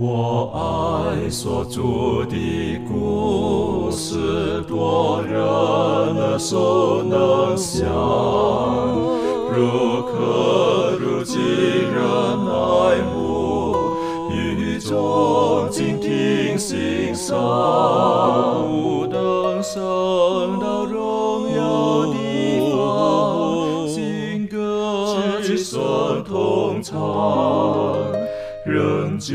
我爱所著的故事，多人耳熟能详，如可如今人爱慕，语中静听欣赏，不等升到荣耀的方，新歌齐声同唱。仍旧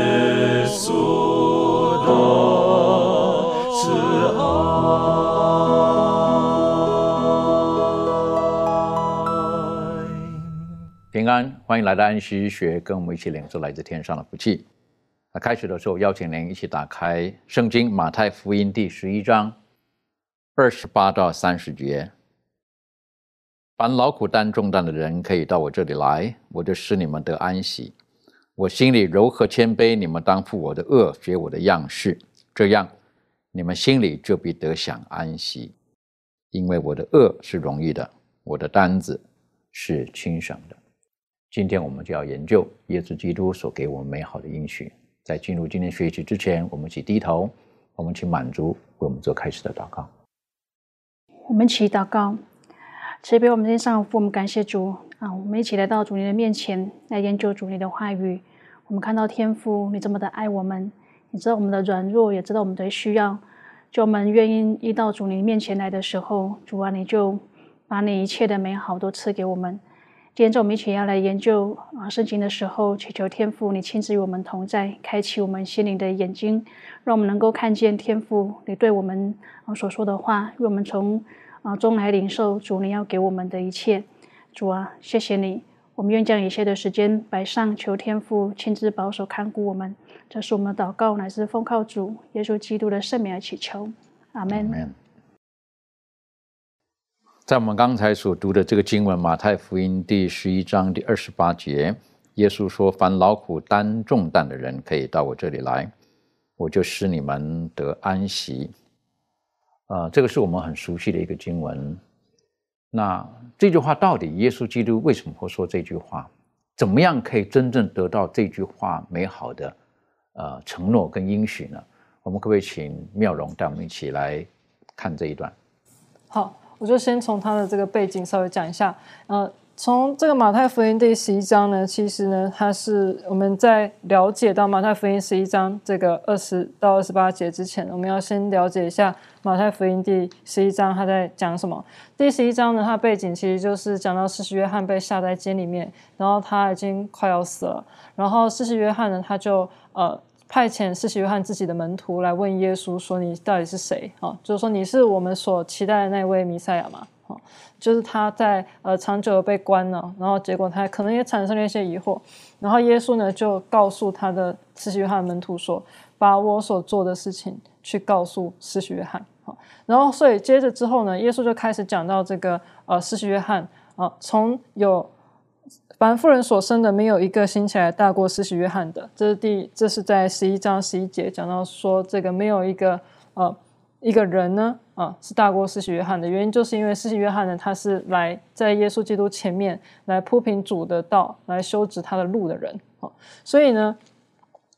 欢迎来到安息学，跟我们一起领受来自天上的福气。那开始的时候，邀请您一起打开《圣经·马太福音》第十一章二十八到三十节。凡劳苦担重担的人，可以到我这里来，我就使你们得安息。我心里柔和谦卑，你们当负我的恶，学我的样式，这样你们心里就必得享安息。因为我的恶是容易的，我的担子是轻省的。今天我们就要研究耶稣基督所给我们美好的应许。在进入今天学习之前，我们一起低头，我们去满足为我们做开始的祷告。我们一起祷告，慈悲我们天上父，我们感谢主啊！我们一起来到主你的面前来研究主你的话语。我们看到天父你这么的爱我们，你知道我们的软弱，也知道我们的需要。就我们愿意一到主你面前来的时候，主啊，你就把你一切的美好都赐给我们。今天我们一起要来研究啊圣经的时候，祈求天父你亲自与我们同在，开启我们心灵的眼睛，让我们能够看见天父你对我们啊所说的话，让我们从啊中来领受主你要给我们的一切。主啊，谢谢你，我们愿将一切的时间摆上，求天父亲自保守看顾我们。这是我们祷告，乃是奉靠主耶稣基督的圣名而祈求，阿门。在我们刚才所读的这个经文，马太福音第十一章第二十八节，耶稣说：“凡劳苦担重担的人，可以到我这里来，我就使你们得安息。”呃，这个是我们很熟悉的一个经文。那这句话到底耶稣基督为什么会说这句话？怎么样可以真正得到这句话美好的呃承诺跟应许呢？我们可不可以请妙容带我们一起来看这一段？好，我就先从他的这个背景稍微讲一下。呃，从这个马太福音第十一章呢，其实呢，它是我们在了解到马太福音十一章这个二十到二十八节之前，我们要先了解一下马太福音第十一章他在讲什么。第十一章呢，它背景其实就是讲到施洗约翰被下在监里面，然后他已经快要死了，然后施洗约翰呢，他就呃。派遣施洗约翰自己的门徒来问耶稣说：“你到底是谁？”啊，就是说你是我们所期待的那位弥赛亚吗？啊，就是他在呃长久的被关了，然后结果他可能也产生了一些疑惑，然后耶稣呢就告诉他的施洗约翰门徒说：“把我所做的事情去告诉施洗约翰。”啊，然后所以接着之后呢，耶稣就开始讲到这个呃施洗约翰啊，从有。凡妇人所生的，没有一个兴起来大过施洗约翰的。这是第，这是在十一章十一节讲到说，这个没有一个呃一个人呢啊是大过施洗约翰的原因，就是因为施洗约翰呢，他是来在耶稣基督前面来铺平主的道，来修直他的路的人啊。所以呢，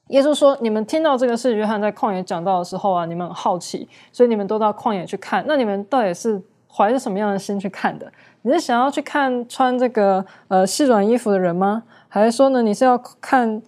耶稣说，你们听到这个施洗约翰在旷野讲道的时候啊，你们很好奇，所以你们都到旷野去看。那你们到底是怀着什么样的心去看的？你是想要去看穿这个呃细软衣服的人吗？还是说呢，你是要看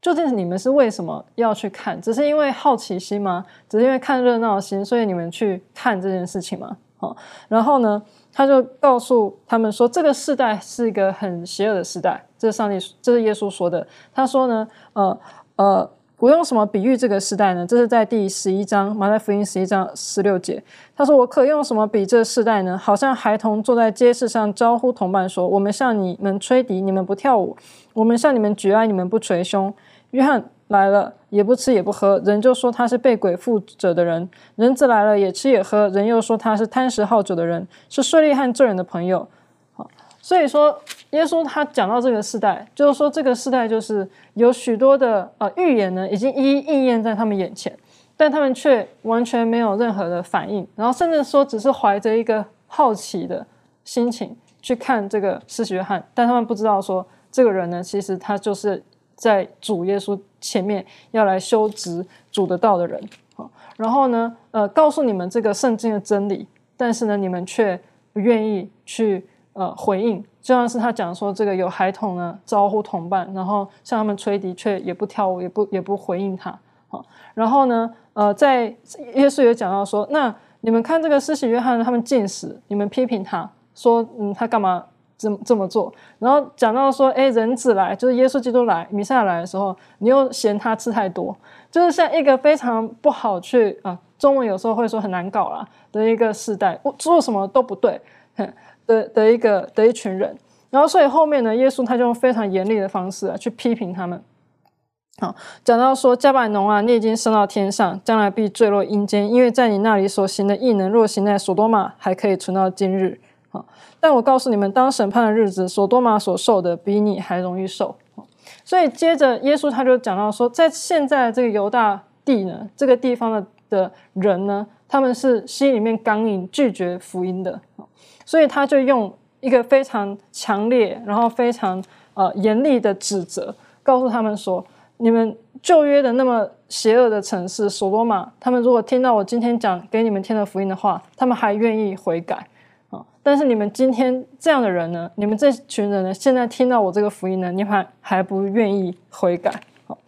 究竟你们是为什么要去看？只是因为好奇心吗？只是因为看热闹心，所以你们去看这件事情吗？哦，然后呢，他就告诉他们说，这个时代是一个很邪恶的时代。这是上帝，这是耶稣说的。他说呢，呃呃。我用什么比喻这个时代呢？这是在第十一章马太福音十一章十六节。他说：“我可用什么比这世代呢？好像孩童坐在街市上招呼同伴说：‘我们向你们吹笛，你们不跳舞；我们向你们举哀，你们不捶胸。’约翰来了，也不吃也不喝，人就说他是被鬼附着的人；人子来了，也吃也喝，人又说他是贪食好酒的人，是税吏和罪人的朋友。好，所以说耶稣他讲到这个时代，就是说这个时代就是有许多的呃预言呢，已经一一应验在他们眼前，但他们却完全没有任何的反应，然后甚至说只是怀着一个好奇的心情去看这个施洗约翰，但他们不知道说这个人呢，其实他就是在主耶稣。前面要来修直主的道的人，好，然后呢，呃，告诉你们这个圣经的真理，但是呢，你们却不愿意去呃回应，就像是他讲说，这个有孩童呢招呼同伴，然后向他们吹笛，却也不跳舞，也不也不回应他，好，然后呢，呃，在耶稣也讲到说，那你们看这个施洗约翰他们进食，你们批评他说，嗯，他干嘛？这么这么做，然后讲到说，哎，人子来，就是耶稣基督来，弥赛亚来的时候，你又嫌他吃太多，就是像一个非常不好去啊，中文有时候会说很难搞啦的一个时代，做什么都不对。哼的的一个的一群人，然后所以后面呢，耶稣他就用非常严厉的方式啊去批评他们，好，讲到说加百农啊，你已经升到天上，将来必坠落阴间，因为在你那里所行的异能，若行在所多玛，还可以存到今日。好但我告诉你们，当审判的日子，所多玛所受的比你还容易受。所以接着耶稣他就讲到说，在现在这个犹大地呢，这个地方的的人呢，他们是心里面刚硬，拒绝福音的。所以他就用一个非常强烈，然后非常呃严厉的指责，告诉他们说：你们旧约的那么邪恶的城市所罗玛，他们如果听到我今天讲给你们听的福音的话，他们还愿意悔改啊。但是你们今天这样的人呢？你们这群人呢？现在听到我这个福音呢，你还还不愿意悔改？好，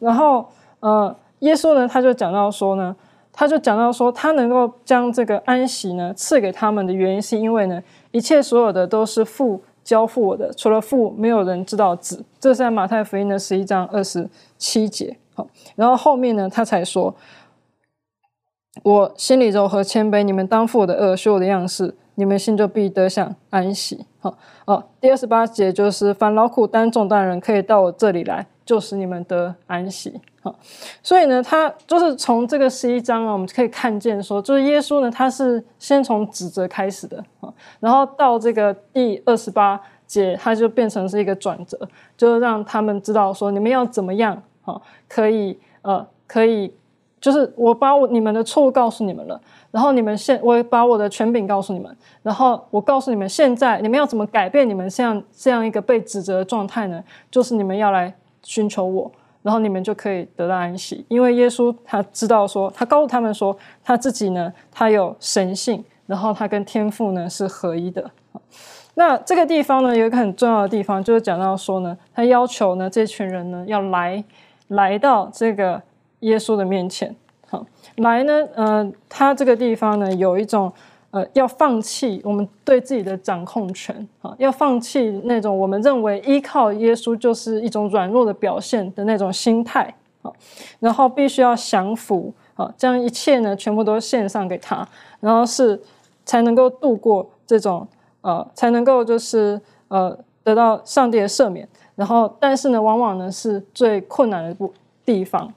然后呃，耶稣呢，他就讲到说呢，他就讲到说，他能够将这个安息呢赐给他们的原因，是因为呢，一切所有的都是父交付我的，除了父，没有人知道子。这是在马太福音的十一章二十七节。好，然后后面呢，他才说，我心里柔和谦卑，你们当负我的恶，学我的样式。你们心就必得享安息。好哦，第二十八节就是凡劳苦担重担的人，可以到我这里来，就使你们得安息。好，所以呢，他就是从这个十一章啊，我们可以看见说，就是耶稣呢，他是先从指责开始的啊，然后到这个第二十八节，他就变成是一个转折，就是让他们知道说，你们要怎么样啊，可以呃，可以，就是我把我你们的错误告诉你们了。然后你们现，我把我的权柄告诉你们，然后我告诉你们，现在你们要怎么改变你们这样这样一个被指责的状态呢？就是你们要来寻求我，然后你们就可以得到安息。因为耶稣他知道说，他告诉他们说，他自己呢，他有神性，然后他跟天父呢是合一的。那这个地方呢，有一个很重要的地方，就是讲到说呢，他要求呢，这群人呢要来来到这个耶稣的面前。好，来呢，呃，他这个地方呢，有一种呃，要放弃我们对自己的掌控权啊，要放弃那种我们认为依靠耶稣就是一种软弱的表现的那种心态啊，然后必须要降服啊，将一切呢全部都献上给他，然后是才能够度过这种呃，才能够就是呃得到上帝的赦免，然后但是呢，往往呢是最困难的部地方。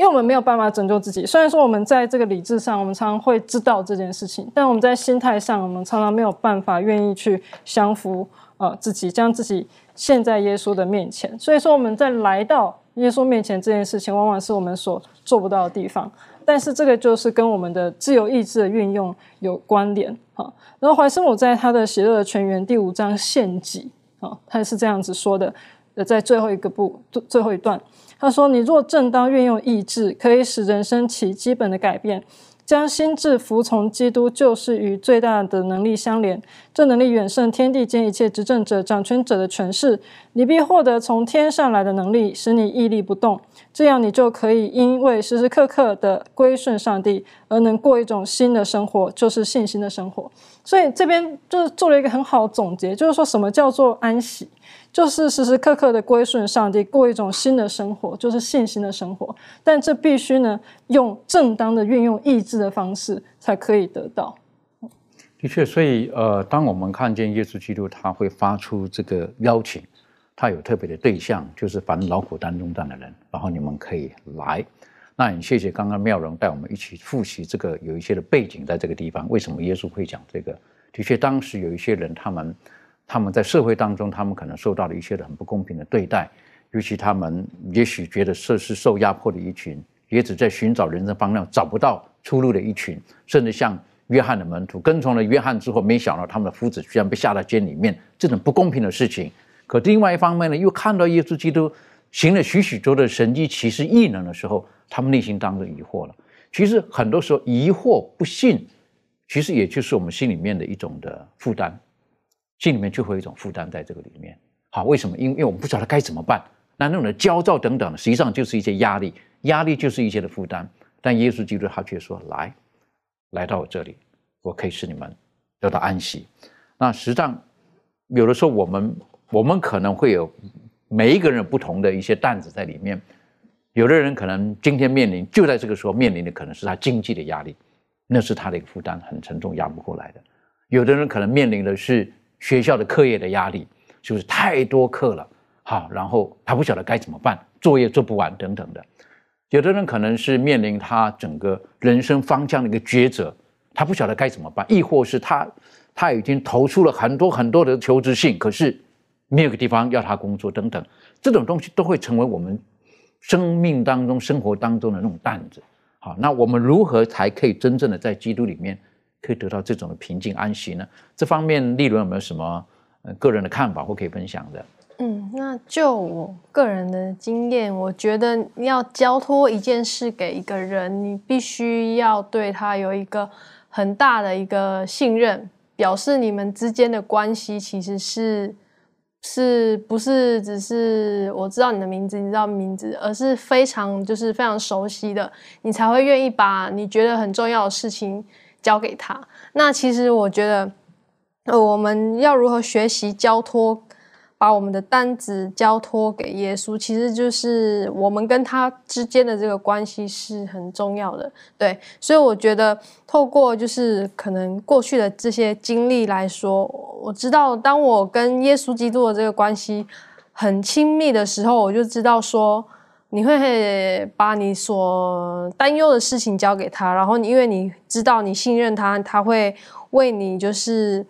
因为我们没有办法拯救自己，虽然说我们在这个理智上，我们常常会知道这件事情，但我们在心态上，我们常常没有办法愿意去降服呃自己，将自己陷在耶稣的面前。所以说，我们在来到耶稣面前这件事情，往往是我们所做不到的地方。但是这个就是跟我们的自由意志的运用有关联啊。然后怀斯姆在他的《邪恶的泉源》第五章献祭啊，他是这样子说的，呃，在最后一个部最后一段。他说：“你若正当运用意志，可以使人生起基本的改变，将心智服从基督，就是与最大的能力相连。这能力远胜天地间一切执政者、掌权者的权势。你必获得从天上来的能力，使你屹立不动。这样，你就可以因为时时刻刻的归顺上帝，而能过一种新的生活，就是信心的生活。所以这边就是做了一个很好的总结，就是说什么叫做安息。”就是时时刻刻的归顺上帝，过一种新的生活，就是信心的生活。但这必须呢，用正当的运用意志的方式才可以得到。的确，所以呃，当我们看见耶稣基督，他会发出这个邀请，他有特别的对象，就是凡劳苦担重担的人，然后你们可以来。那很谢谢刚刚妙容带我们一起复习这个有一些的背景，在这个地方，为什么耶稣会讲这个？的确，当时有一些人，他们他们在社会当中，他们可能受到了一些的很不公平的对待，尤其他们也许觉得这是受压迫的一群，也只在寻找人生方向找不到出路的一群，甚至像约翰的门徒跟从了约翰之后，没想到他们的夫子居然被下到监里面，这种不公平的事情。可另外一方面呢，又看到耶稣基督行了许许多的神迹奇事异能的时候。他们内心当中疑惑了。其实很多时候，疑惑不信，其实也就是我们心里面的一种的负担，心里面就会有一种负担在这个里面。好，为什么？因因为我们不晓得该怎么办。那那种的焦躁等等，实际上就是一些压力，压力就是一些的负担。但耶稣基督他却说：“来，来到我这里，我可以使你们得到安息。”那实际上，有的时候我们我们可能会有每一个人不同的一些担子在里面。有的人可能今天面临就在这个时候面临的可能是他经济的压力，那是他的一个负担很沉重，压不过来的。有的人可能面临的是学校的课业的压力，就是太多课了，好，然后他不晓得该怎么办，作业做不完等等的。有的人可能是面临他整个人生方向的一个抉择，他不晓得该怎么办，亦或是他他已经投出了很多很多的求职信，可是没有个地方要他工作等等，这种东西都会成为我们。生命当中、生活当中的那种担子，好，那我们如何才可以真正的在基督里面可以得到这种的平静安息呢？这方面，利伦有没有什么呃个人的看法或可以分享的？嗯，那就我个人的经验，我觉得要交托一件事给一个人，你必须要对他有一个很大的一个信任，表示你们之间的关系其实是。是不是只是我知道你的名字，你知道名字，而是非常就是非常熟悉的，你才会愿意把你觉得很重要的事情交给他。那其实我觉得，呃，我们要如何学习交托？把我们的担子交托给耶稣，其实就是我们跟他之间的这个关系是很重要的。对，所以我觉得透过就是可能过去的这些经历来说，我知道当我跟耶稣基督的这个关系很亲密的时候，我就知道说你会把你所担忧的事情交给他，然后因为你知道你信任他，他会为你就是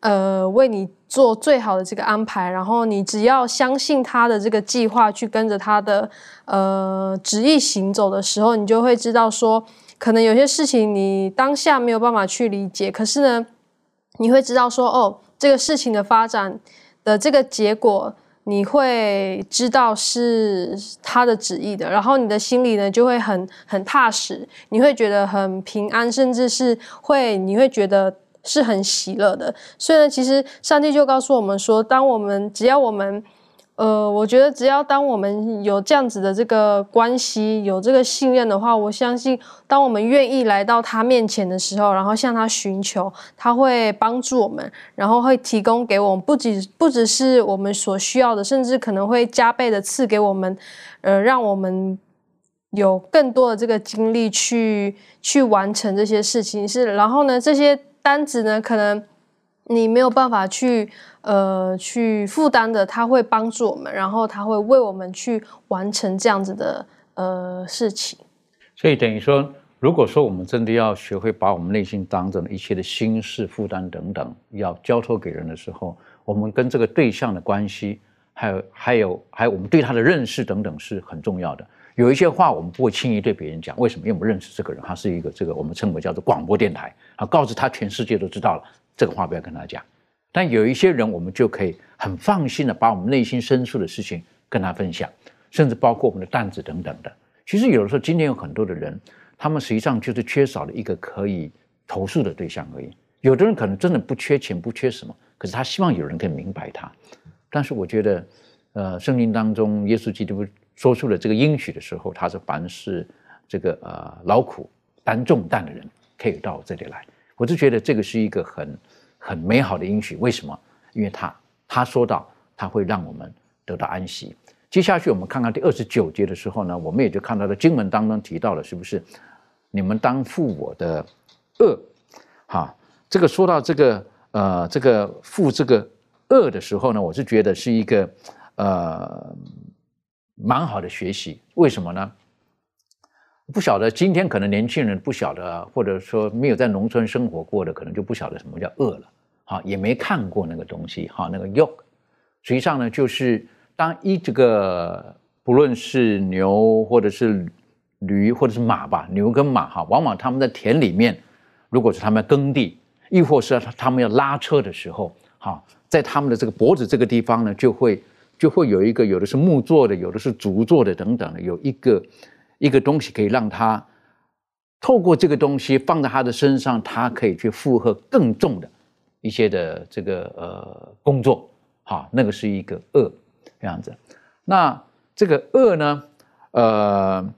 呃为你。做最好的这个安排，然后你只要相信他的这个计划，去跟着他的呃旨意行走的时候，你就会知道说，可能有些事情你当下没有办法去理解，可是呢，你会知道说，哦，这个事情的发展的这个结果，你会知道是他的旨意的，然后你的心里呢就会很很踏实，你会觉得很平安，甚至是会你会觉得。是很喜乐的，所以呢，其实上帝就告诉我们说，当我们只要我们，呃，我觉得只要当我们有这样子的这个关系，有这个信任的话，我相信，当我们愿意来到他面前的时候，然后向他寻求，他会帮助我们，然后会提供给我们，不仅不只是我们所需要的，甚至可能会加倍的赐给我们，呃，让我们有更多的这个精力去去完成这些事情。是，然后呢，这些。单子呢，可能你没有办法去呃去负担的，他会帮助我们，然后他会为我们去完成这样子的呃事情。所以等于说，如果说我们真的要学会把我们内心当中的一切的心事、负担等等，要交托给人的时候，我们跟这个对象的关系，还有还有还有我们对他的认识等等，是很重要的。有一些话我们不会轻易对别人讲，为什么？因为我们认识这个人，他是一个这个我们称为叫做广播电台，啊，告诉他全世界都知道了，这个话不要跟他讲。但有一些人，我们就可以很放心的把我们内心深处的事情跟他分享，甚至包括我们的担子等等的。其实有的时候，今天有很多的人，他们实际上就是缺少了一个可以投诉的对象而已。有的人可能真的不缺钱，不缺什么，可是他希望有人可以明白他。但是我觉得，呃，圣经当中耶稣基督。说出了这个应许的时候，他是凡是这个呃劳苦担重担的人，可以到我这里来。我就觉得这个是一个很很美好的应许。为什么？因为他他说到他会让我们得到安息。接下去我们看看第二十九节的时候呢，我们也就看到了经文当中提到了，是不是你们当负我的恶？哈，这个说到这个呃这个负这个恶的时候呢，我是觉得是一个。呃蛮好的学习。为什么呢？不晓得今天可能年轻人不晓得，或者说没有在农村生活过的，可能就不晓得什么叫饿了，好，也没看过那个东西，哈，那个 y o k 实际上呢，就是当一这个不论是牛或者是驴或者是马吧，牛跟马哈，往往他们在田里面，如果是他们耕地，亦或是他们要拉车的时候，哈，在他们的这个脖子这个地方呢，就会就会有一个，有的是木做的，有的是竹做的等等的，有一个。一个东西可以让他透过这个东西放在他的身上，他可以去负荷更重的一些的这个呃工作，好，那个是一个恶这样子。那这个恶呢，呃，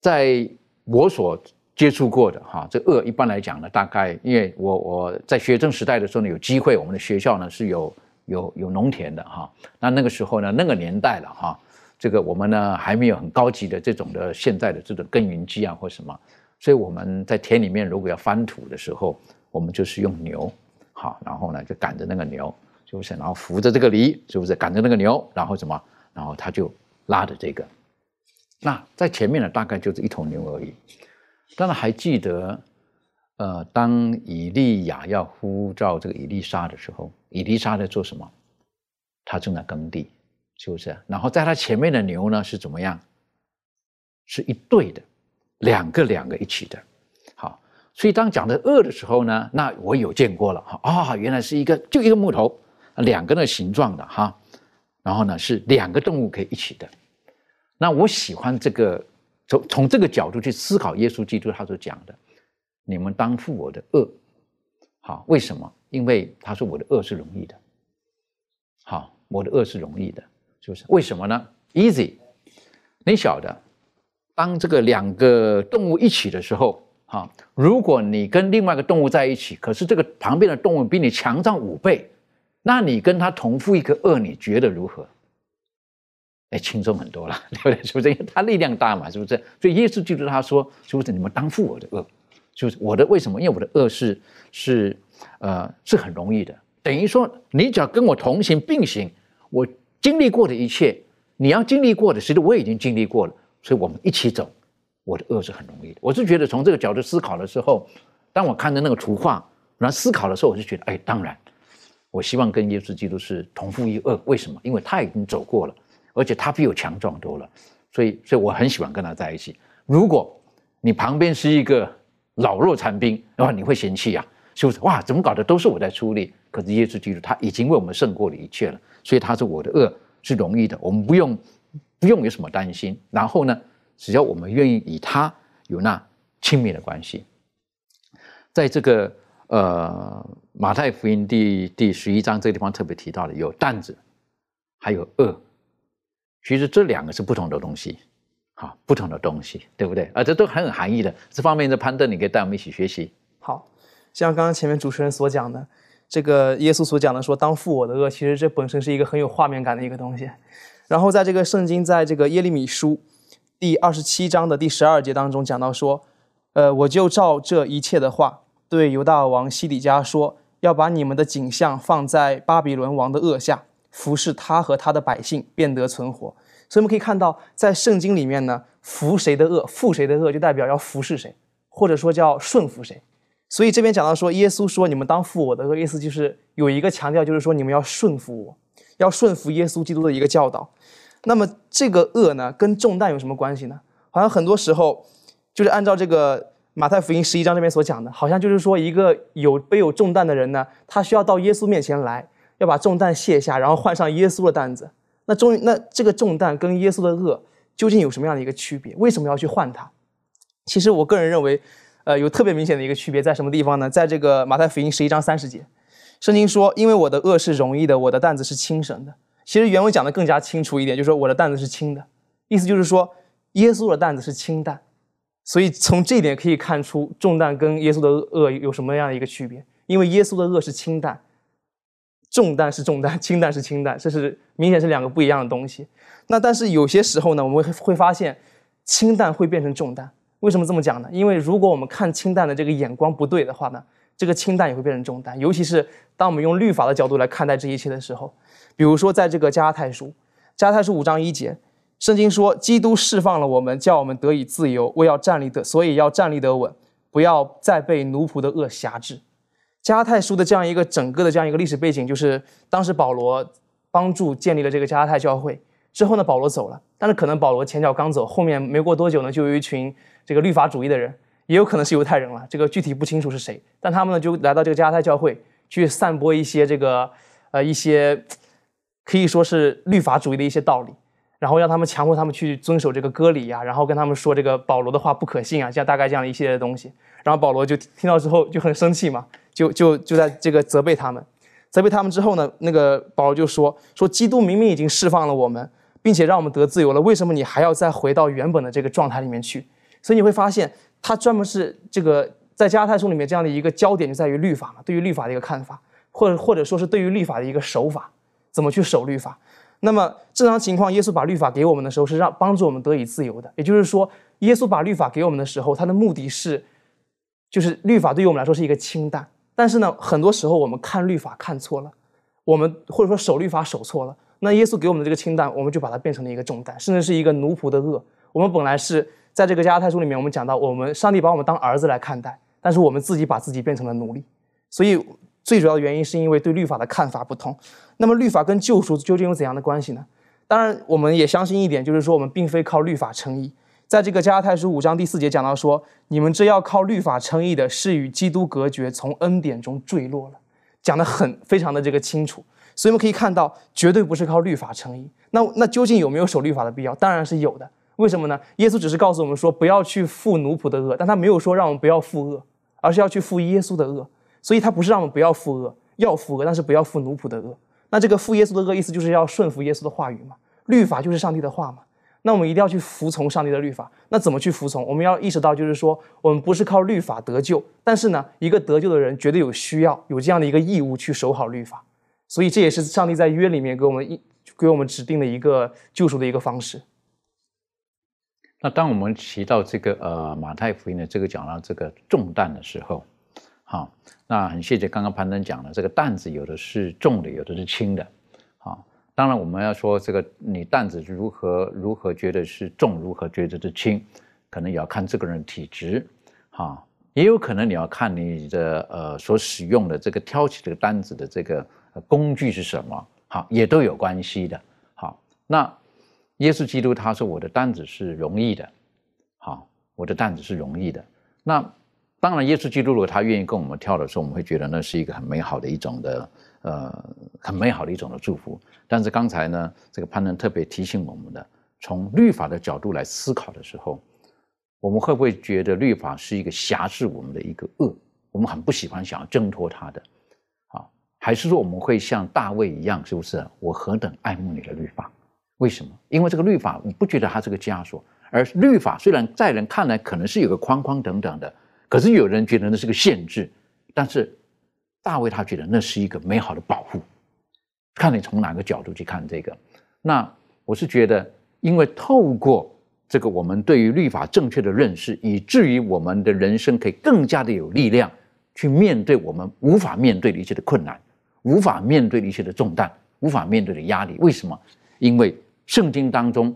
在我所接触过的哈，这恶一般来讲呢，大概因为我我在学生时代的时候呢，有机会我们的学校呢是有有有农田的哈，那那个时候呢，那个年代了哈。这个我们呢还没有很高级的这种的现在的这种耕耘机啊或什么，所以我们在田里面如果要翻土的时候，我们就是用牛，好，然后呢就赶着那个牛，是不是？然后扶着这个犁，是不是？赶着那个牛，然后什么？然后他就拉着这个，那在前面呢大概就是一头牛而已。当然还记得，呃，当以利亚要呼召这个以利沙的时候，以利沙在做什么？他正在耕地。是不是？然后在他前面的牛呢是怎么样？是一对的，两个两个一起的。好，所以当讲的恶的时候呢，那我有见过了哈啊，原来是一个就一个木头，两个的形状的哈。然后呢是两个动物可以一起的。那我喜欢这个从从这个角度去思考耶稣基督他所讲的，你们当负我的恶。好，为什么？因为他说我的恶是容易的。好，我的恶是容易的。就是为什么呢？Easy，你晓得，当这个两个动物一起的时候，哈，如果你跟另外一个动物在一起，可是这个旁边的动物比你强壮五倍，那你跟他同负一个恶，你觉得如何？哎，轻松很多了，对不对？是不是？因为他力量大嘛，是不是？所以耶稣就是他说，是不是？你们当负我的恶，就是我的为什么？因为我的恶是是呃是很容易的，等于说你只要跟我同行并行，我。经历过的一切，你要经历过的，其实我已经经历过了，所以我们一起走，我的恶是很容易的。我是觉得从这个角度思考的时候，当我看着那个图画，然后思考的时候，我就觉得，哎，当然，我希望跟耶稣基督是同负一恶。为什么？因为他已经走过了，而且他比我强壮多了，所以，所以我很喜欢跟他在一起。如果你旁边是一个老弱残兵，然后，你会嫌弃呀，是不是？哇，怎么搞的？都是我在出力，可是耶稣基督他已经为我们胜过了一切了。所以他说我的恶是容易的，我们不用不用有什么担心。然后呢，只要我们愿意与他有那亲密的关系，在这个呃马太福音第第十一章这个地方特别提到的有担子，还有恶，其实这两个是不同的东西，好不同的东西，对不对？啊，这都很有含义的。这方面的攀登，你可以带我们一起学习。好像刚刚前面主持人所讲的。这个耶稣所讲的说“当负我的恶”，其实这本身是一个很有画面感的一个东西。然后在这个圣经，在这个耶利米书第二十七章的第十二节当中讲到说：“呃，我就照这一切的话，对犹大王西底家说，要把你们的景象放在巴比伦王的恶下，服侍他和他的百姓，便得存活。”所以我们可以看到，在圣经里面呢，服谁的恶，负谁的恶，就代表要服侍谁，或者说叫顺服谁。所以这边讲到说，耶稣说你们当负我的恶，意思就是有一个强调，就是说你们要顺服我，要顺服耶稣基督的一个教导。那么这个恶呢，跟重担有什么关系呢？好像很多时候就是按照这个马太福音十一章这边所讲的，好像就是说一个有背有重担的人呢，他需要到耶稣面前来，要把重担卸下，然后换上耶稣的担子。那终于，那这个重担跟耶稣的恶究竟有什么样的一个区别？为什么要去换它？其实我个人认为。呃，有特别明显的一个区别在什么地方呢？在这个马太福音十一章三十节，圣经说：“因为我的恶是容易的，我的担子是轻省的。”其实原文讲的更加清楚一点，就是说我的担子是轻的，意思就是说耶稣的担子是轻担。所以从这一点可以看出重担跟耶稣的恶有什么样的一个区别？因为耶稣的恶是轻担，重担是重担，轻担是轻担，这是明显是两个不一样的东西。那但是有些时候呢，我们会会发现轻担会变成重担。为什么这么讲呢？因为如果我们看清淡的这个眼光不对的话呢，这个轻淡也会变成重担。尤其是当我们用律法的角度来看待这一切的时候，比如说在这个加拉太书，加拉太书五章一节，圣经说：“基督释放了我们，叫我们得以自由，为要站立的，所以要站立得稳，不要再被奴仆的恶辖制。”加拉太书的这样一个整个的这样一个历史背景，就是当时保罗帮助建立了这个加拉太教会之后呢，保罗走了，但是可能保罗前脚刚走，后面没过多久呢，就有一群这个律法主义的人。也有可能是犹太人了，这个具体不清楚是谁。但他们呢，就来到这个加拉太教会，去散播一些这个，呃，一些可以说是律法主义的一些道理，然后让他们强迫他们去遵守这个割礼呀，然后跟他们说这个保罗的话不可信啊，像大概这样一系列的东西。然后保罗就听到之后就很生气嘛，就就就在这个责备他们，责备他们之后呢，那个保罗就说说基督明明已经释放了我们，并且让我们得自由了，为什么你还要再回到原本的这个状态里面去？所以你会发现。他专门是这个在加拉太书里面这样的一个焦点就在于律法嘛，对于律法的一个看法，或者或者说是对于律法的一个守法，怎么去守律法。那么正常情况，耶稣把律法给我们的时候是让帮助我们得以自由的。也就是说，耶稣把律法给我们的时候，他的目的是，就是律法对于我们来说是一个清淡。但是呢，很多时候我们看律法看错了，我们或者说守律法守错了，那耶稣给我们的这个轻担，我们就把它变成了一个重担，甚至是一个奴仆的恶。我们本来是。在这个加太书里面，我们讲到，我们上帝把我们当儿子来看待，但是我们自己把自己变成了奴隶。所以最主要的原因是因为对律法的看法不同。那么律法跟救赎究竟有怎样的关系呢？当然，我们也相信一点，就是说我们并非靠律法称义。在这个加太书五章第四节讲到说，你们这要靠律法称义的，是与基督隔绝，从恩典中坠落了，讲得很非常的这个清楚。所以我们可以看到，绝对不是靠律法成义。那那究竟有没有守律法的必要？当然是有的。为什么呢？耶稣只是告诉我们说不要去负奴仆的恶，但他没有说让我们不要负恶，而是要去负耶稣的恶。所以他不是让我们不要负恶，要负恶，但是不要负奴仆的恶。那这个负耶稣的恶，意思就是要顺服耶稣的话语嘛？律法就是上帝的话嘛？那我们一定要去服从上帝的律法。那怎么去服从？我们要意识到，就是说我们不是靠律法得救，但是呢，一个得救的人绝对有需要，有这样的一个义务去守好律法。所以这也是上帝在约里面给我们一给我们指定的一个救赎的一个方式。那当我们提到这个呃马太福音的这个讲到这个重担的时候，好，那很谢谢刚刚潘登讲的这个担子有的是重的，有的是轻的，好，当然我们要说这个你担子如何如何觉得是重，如何觉得是轻，可能也要看这个人体质，哈，也有可能你要看你的呃所使用的这个挑起这个担子的这个工具是什么，好，也都有关系的，好，那。耶稣基督他说：“我的担子是容易的，好，我的担子是容易的。那当然，耶稣基督如果他愿意跟我们跳的时候，我们会觉得那是一个很美好的一种的，呃，很美好的一种的祝福。但是刚才呢，这个潘登特别提醒我们的，从律法的角度来思考的时候，我们会不会觉得律法是一个辖制我们的一个恶？我们很不喜欢想要挣脱它的，还是说我们会像大卫一样，是不是？我何等爱慕你的律法？”为什么？因为这个律法，你不觉得它是个枷锁？而律法虽然在人看来可能是有个框框等等的，可是有人觉得那是个限制。但是大卫他觉得那是一个美好的保护。看你从哪个角度去看这个。那我是觉得，因为透过这个我们对于律法正确的认识，以至于我们的人生可以更加的有力量去面对我们无法面对的一切的困难，无法面对的一些的重担，无法面对的压力。为什么？因为圣经当中，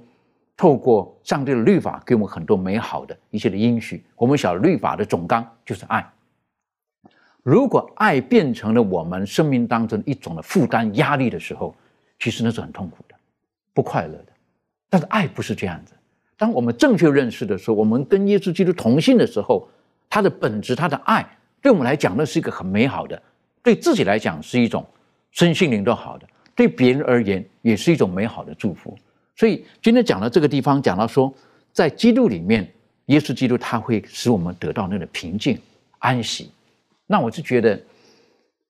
透过上帝的律法，给我们很多美好的一切的应许。我们晓得律法的总纲就是爱。如果爱变成了我们生命当中一种的负担、压力的时候，其实那是很痛苦的，不快乐的。但是爱不是这样子。当我们正确认识的时候，我们跟耶稣基督同性的时候，他的本质、他的爱，对我们来讲，那是一个很美好的；对自己来讲，是一种身心灵都好的。对别人而言也是一种美好的祝福，所以今天讲到这个地方，讲到说，在基督里面，耶稣基督他会使我们得到那个平静、安息。那我就觉得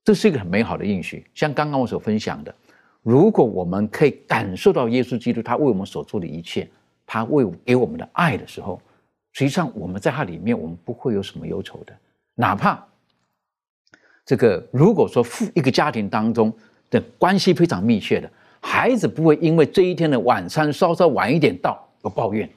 这是一个很美好的应许。像刚刚我所分享的，如果我们可以感受到耶稣基督他为我们所做的一切，他为给我们的爱的时候，实际上我们在他里面，我们不会有什么忧愁的。哪怕这个如果说父一个家庭当中，的关系非常密切的孩子不会因为这一天的晚餐稍稍晚一点到而抱怨，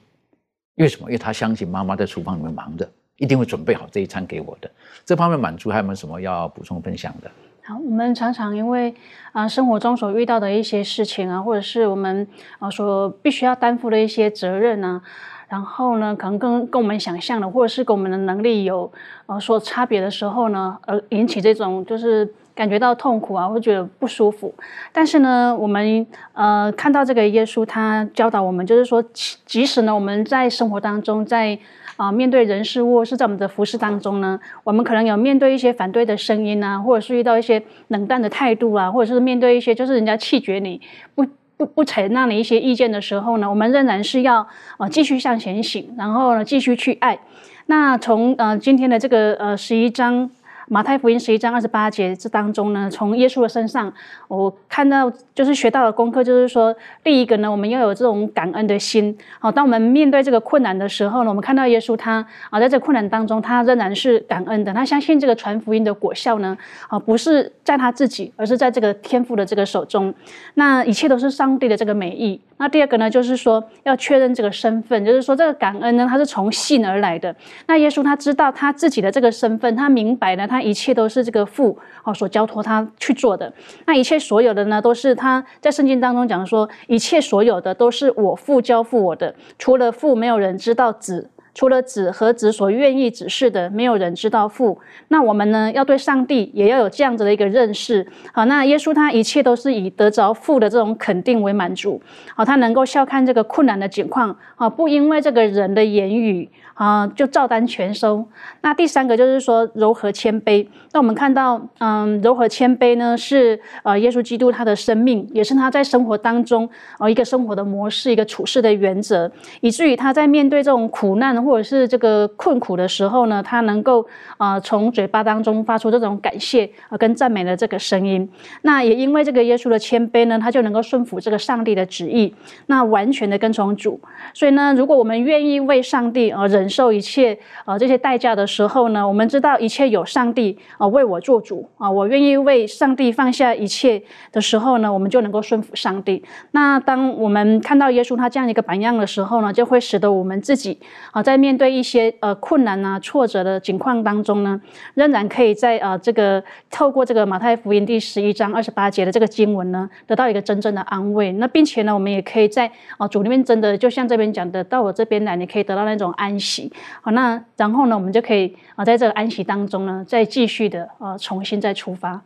为什么？因为他相信妈妈在厨房里面忙着，一定会准备好这一餐给我的。这方面满足还有没有什么要补充分享的？好，我们常常因为啊生活中所遇到的一些事情啊，或者是我们啊所必须要担负的一些责任呢，然后呢，可能跟跟我们想象的，或者是跟我们的能力有呃所差别的时候呢，而引起这种就是感觉到痛苦啊，会觉得不舒服。但是呢，我们呃看到这个耶稣他教导我们，就是说，即使呢我们在生活当中，在啊，面对人事物是在我们的服饰当中呢，我们可能有面对一些反对的声音啊，或者是遇到一些冷淡的态度啊，或者是面对一些就是人家弃绝你不不不采纳你一些意见的时候呢，我们仍然是要啊继续向前行，然后呢继续去爱。那从呃今天的这个呃十一章。马太福音十一章二十八节这当中呢，从耶稣的身上，我看到就是学到的功课，就是说，第一个呢，我们要有这种感恩的心。好，当我们面对这个困难的时候呢，我们看到耶稣他啊，在这个困难当中，他仍然是感恩的。他相信这个传福音的果效呢，啊，不是在他自己，而是在这个天父的这个手中。那一切都是上帝的这个美意。那第二个呢，就是说要确认这个身份，就是说这个感恩呢，它是从信而来的。那耶稣他知道他自己的这个身份，他明白呢，他一切都是这个父哦所交托他去做的。那一切所有的呢，都是他在圣经当中讲说，一切所有的都是我父交付我的，除了父，没有人知道子。除了子和子所愿意指示的，没有人知道父。那我们呢，要对上帝也要有这样子的一个认识。好，那耶稣他一切都是以得着父的这种肯定为满足。好，他能够笑看这个困难的境况，啊，不因为这个人的言语。啊，就照单全收。那第三个就是说柔和谦卑。那我们看到，嗯，柔和谦卑呢，是呃耶稣基督他的生命，也是他在生活当中呃一个生活的模式，一个处事的原则，以至于他在面对这种苦难或者是这个困苦的时候呢，他能够啊从嘴巴当中发出这种感谢啊跟赞美的这个声音。那也因为这个耶稣的谦卑呢，他就能够顺服这个上帝的旨意，那完全的跟从主。所以呢，如果我们愿意为上帝而忍。忍受一切啊这些代价的时候呢，我们知道一切有上帝啊为我做主啊，我愿意为上帝放下一切的时候呢，我们就能够顺服上帝。那当我们看到耶稣他这样一个榜样的时候呢，就会使得我们自己啊在面对一些呃困难啊挫折的情况当中呢，仍然可以在啊这个透过这个马太福音第十一章二十八节的这个经文呢，得到一个真正的安慰。那并且呢，我们也可以在啊主里面真的就像这边讲的，到我这边来，你可以得到那种安息。好，那然后呢，我们就可以啊，在这个安息当中呢，再继续的呃，重新再出发。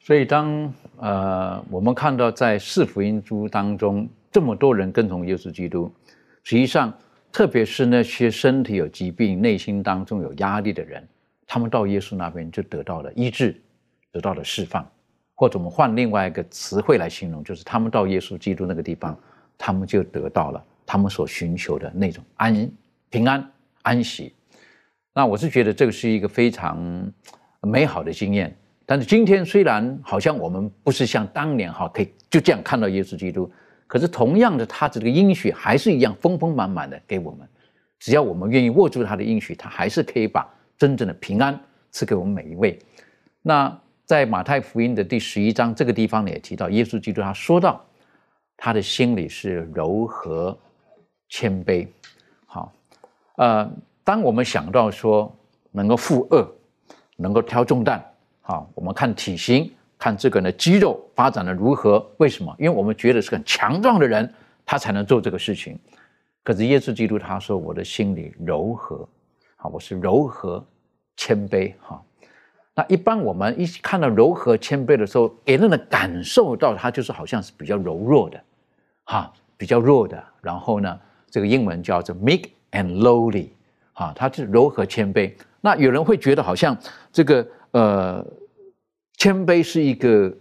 所以，当呃，我们看到在四福音书当中，这么多人跟从耶稣基督，实际上，特别是那些身体有疾病、内心当中有压力的人，他们到耶稣那边就得到了医治，得到了释放，或者我们换另外一个词汇来形容，就是他们到耶稣基督那个地方，他们就得到了他们所寻求的那种安。平安安息，那我是觉得这个是一个非常美好的经验。但是今天虽然好像我们不是像当年哈，可以就这样看到耶稣基督，可是同样的，他这个应许还是一样丰丰满满的给我们。只要我们愿意握住他的应许，他还是可以把真正的平安赐给我们每一位。那在马太福音的第十一章这个地方呢，也提到耶稣基督，他说到他的心里是柔和谦卑。呃，当我们想到说能够负恶，能够挑重担，好，我们看体型，看这个呢肌肉发展的如何？为什么？因为我们觉得是很强壮的人，他才能做这个事情。可是耶稣基督他说：“我的心里柔和，好，我是柔和谦卑。”哈，那一般我们一看到柔和谦卑的时候，给人的感受到他就是好像是比较柔弱的，哈，比较弱的。然后呢，这个英文叫做 “meek”。And lowly，啊，他是柔和谦卑。那有人会觉得好像这个呃，谦卑是一个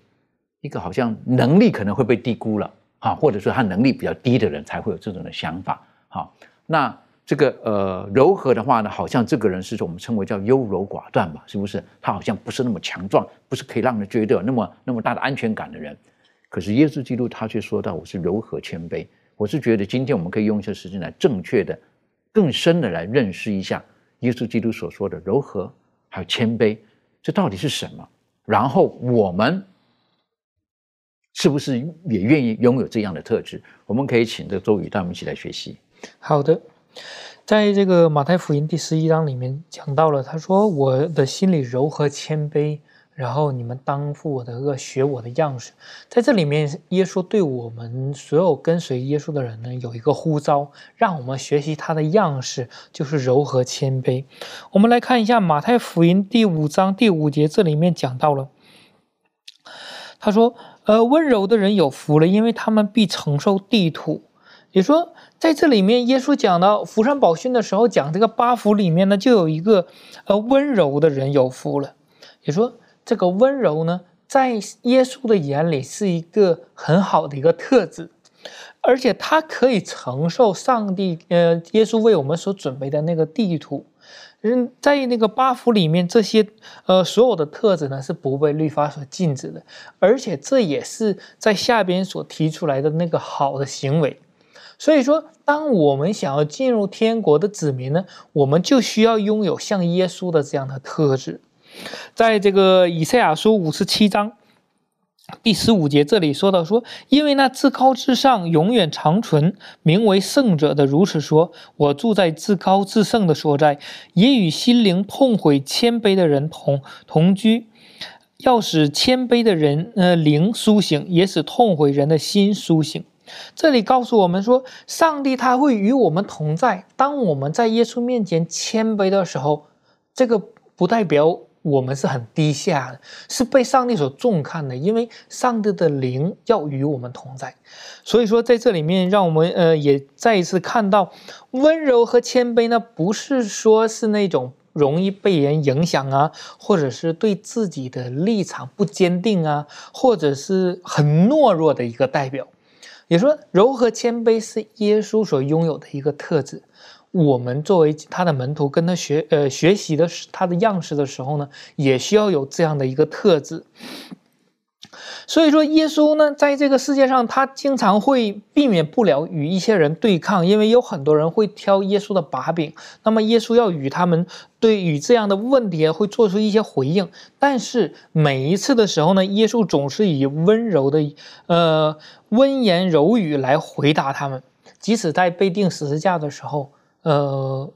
一个好像能力可能会被低估了，啊，或者说他能力比较低的人才会有这种的想法，好，那这个呃柔和的话呢，好像这个人是我们称为叫优柔寡断吧，是不是？他好像不是那么强壮，不是可以让人觉得有那么那么大的安全感的人。可是耶稣基督他却说到我是柔和谦卑。我是觉得今天我们可以用一些时间来正确的。更深的来认识一下耶稣基督所说的柔和，还有谦卑，这到底是什么？然后我们是不是也愿意拥有这样的特质？我们可以请这周宇带我们一起来学习。好的，在这个马太福音第十一章里面讲到了，他说：“我的心里柔和谦卑。”然后你们当负我的恶，学我的样式。在这里面，耶稣对我们所有跟随耶稣的人呢，有一个呼召，让我们学习他的样式，就是柔和谦卑。我们来看一下马太福音第五章第五节，这里面讲到了，他说：“呃，温柔的人有福了，因为他们必承受地土。”也说，在这里面，耶稣讲到福山宝训的时候，讲这个八福里面呢，就有一个呃温柔的人有福了。也说。这个温柔呢，在耶稣的眼里是一个很好的一个特质，而且他可以承受上帝，呃，耶稣为我们所准备的那个地图。嗯，在那个八福里面，这些呃所有的特质呢是不被律法所禁止的，而且这也是在下边所提出来的那个好的行为。所以说，当我们想要进入天国的子民呢，我们就需要拥有像耶稣的这样的特质。在这个以赛亚书五十七章第十五节，这里说到说，因为那至高至上、永远长存、名为圣者的如此说：我住在至高至圣的所在，也与心灵痛悔、谦卑的人同同居，要使谦卑的人呃灵苏醒，也使痛悔人的心苏醒。这里告诉我们说，上帝他会与我们同在。当我们在耶稣面前谦卑的时候，这个不代表。我们是很低下的，是被上帝所重看的，因为上帝的灵要与我们同在。所以说，在这里面，让我们呃也再一次看到温柔和谦卑呢，不是说是那种容易被人影响啊，或者是对自己的立场不坚定啊，或者是很懦弱的一个代表。也说，柔和谦卑是耶稣所拥有的一个特质。我们作为他的门徒，跟他学呃学习的他的样式的时候呢，也需要有这样的一个特质。所以说，耶稣呢，在这个世界上，他经常会避免不了与一些人对抗，因为有很多人会挑耶稣的把柄。那么，耶稣要与他们对与这样的问题会做出一些回应。但是每一次的时候呢，耶稣总是以温柔的呃温言柔语来回答他们，即使在被钉十字架的时候。呃，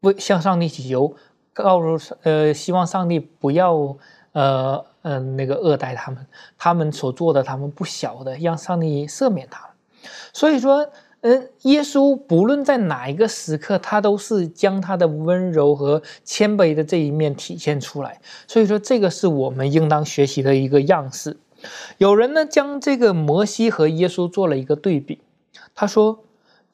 为向上帝祈求，告诉呃，希望上帝不要呃嗯那个恶待他们，他们所做的他们不晓得，让上帝赦免他们。所以说，嗯，耶稣不论在哪一个时刻，他都是将他的温柔和谦卑的这一面体现出来。所以说，这个是我们应当学习的一个样式。有人呢将这个摩西和耶稣做了一个对比，他说。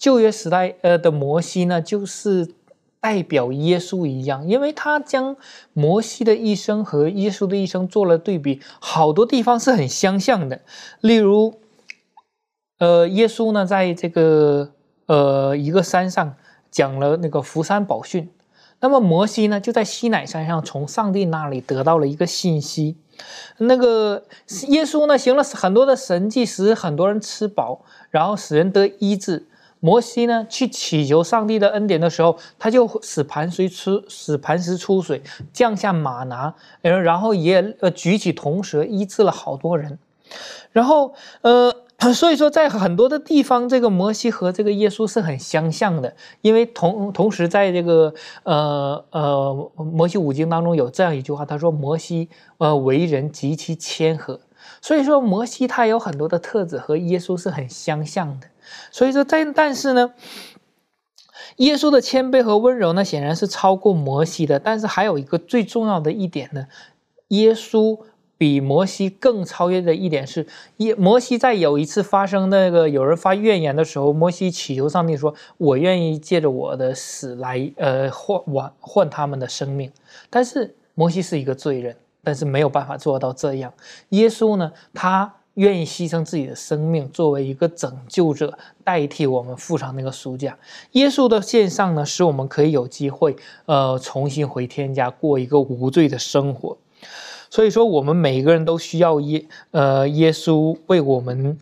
旧约时代，呃的摩西呢，就是代表耶稣一样，因为他将摩西的一生和耶稣的一生做了对比，好多地方是很相像的。例如，呃，耶稣呢，在这个呃一个山上讲了那个福山宝训，那么摩西呢，就在西乃山上从上帝那里得到了一个信息。那个耶稣呢，行了很多的神迹，使很多人吃饱，然后使人得医治。摩西呢，去祈求上帝的恩典的时候，他就使磐石出，使磐石出水，降下马拿，呃，然后也呃举起铜蛇，医治了好多人。然后，呃，所以说在很多的地方，这个摩西和这个耶稣是很相像的，因为同同时在这个呃呃摩西五经当中有这样一句话，他说摩西呃为人极其谦和，所以说摩西他有很多的特质和耶稣是很相像的。所以说，但但是呢，耶稣的谦卑和温柔呢，显然是超过摩西的。但是还有一个最重要的一点呢，耶稣比摩西更超越的一点是，耶摩西在有一次发生那个有人发怨言的时候，摩西祈求上帝说：“我愿意借着我的死来，呃，换换换他们的生命。”但是摩西是一个罪人，但是没有办法做到这样。耶稣呢，他。愿意牺牲自己的生命，作为一个拯救者，代替我们付上那个赎价。耶稣的献上呢，使我们可以有机会，呃，重新回天家，过一个无罪的生活。所以说，我们每个人都需要耶，呃，耶稣为我们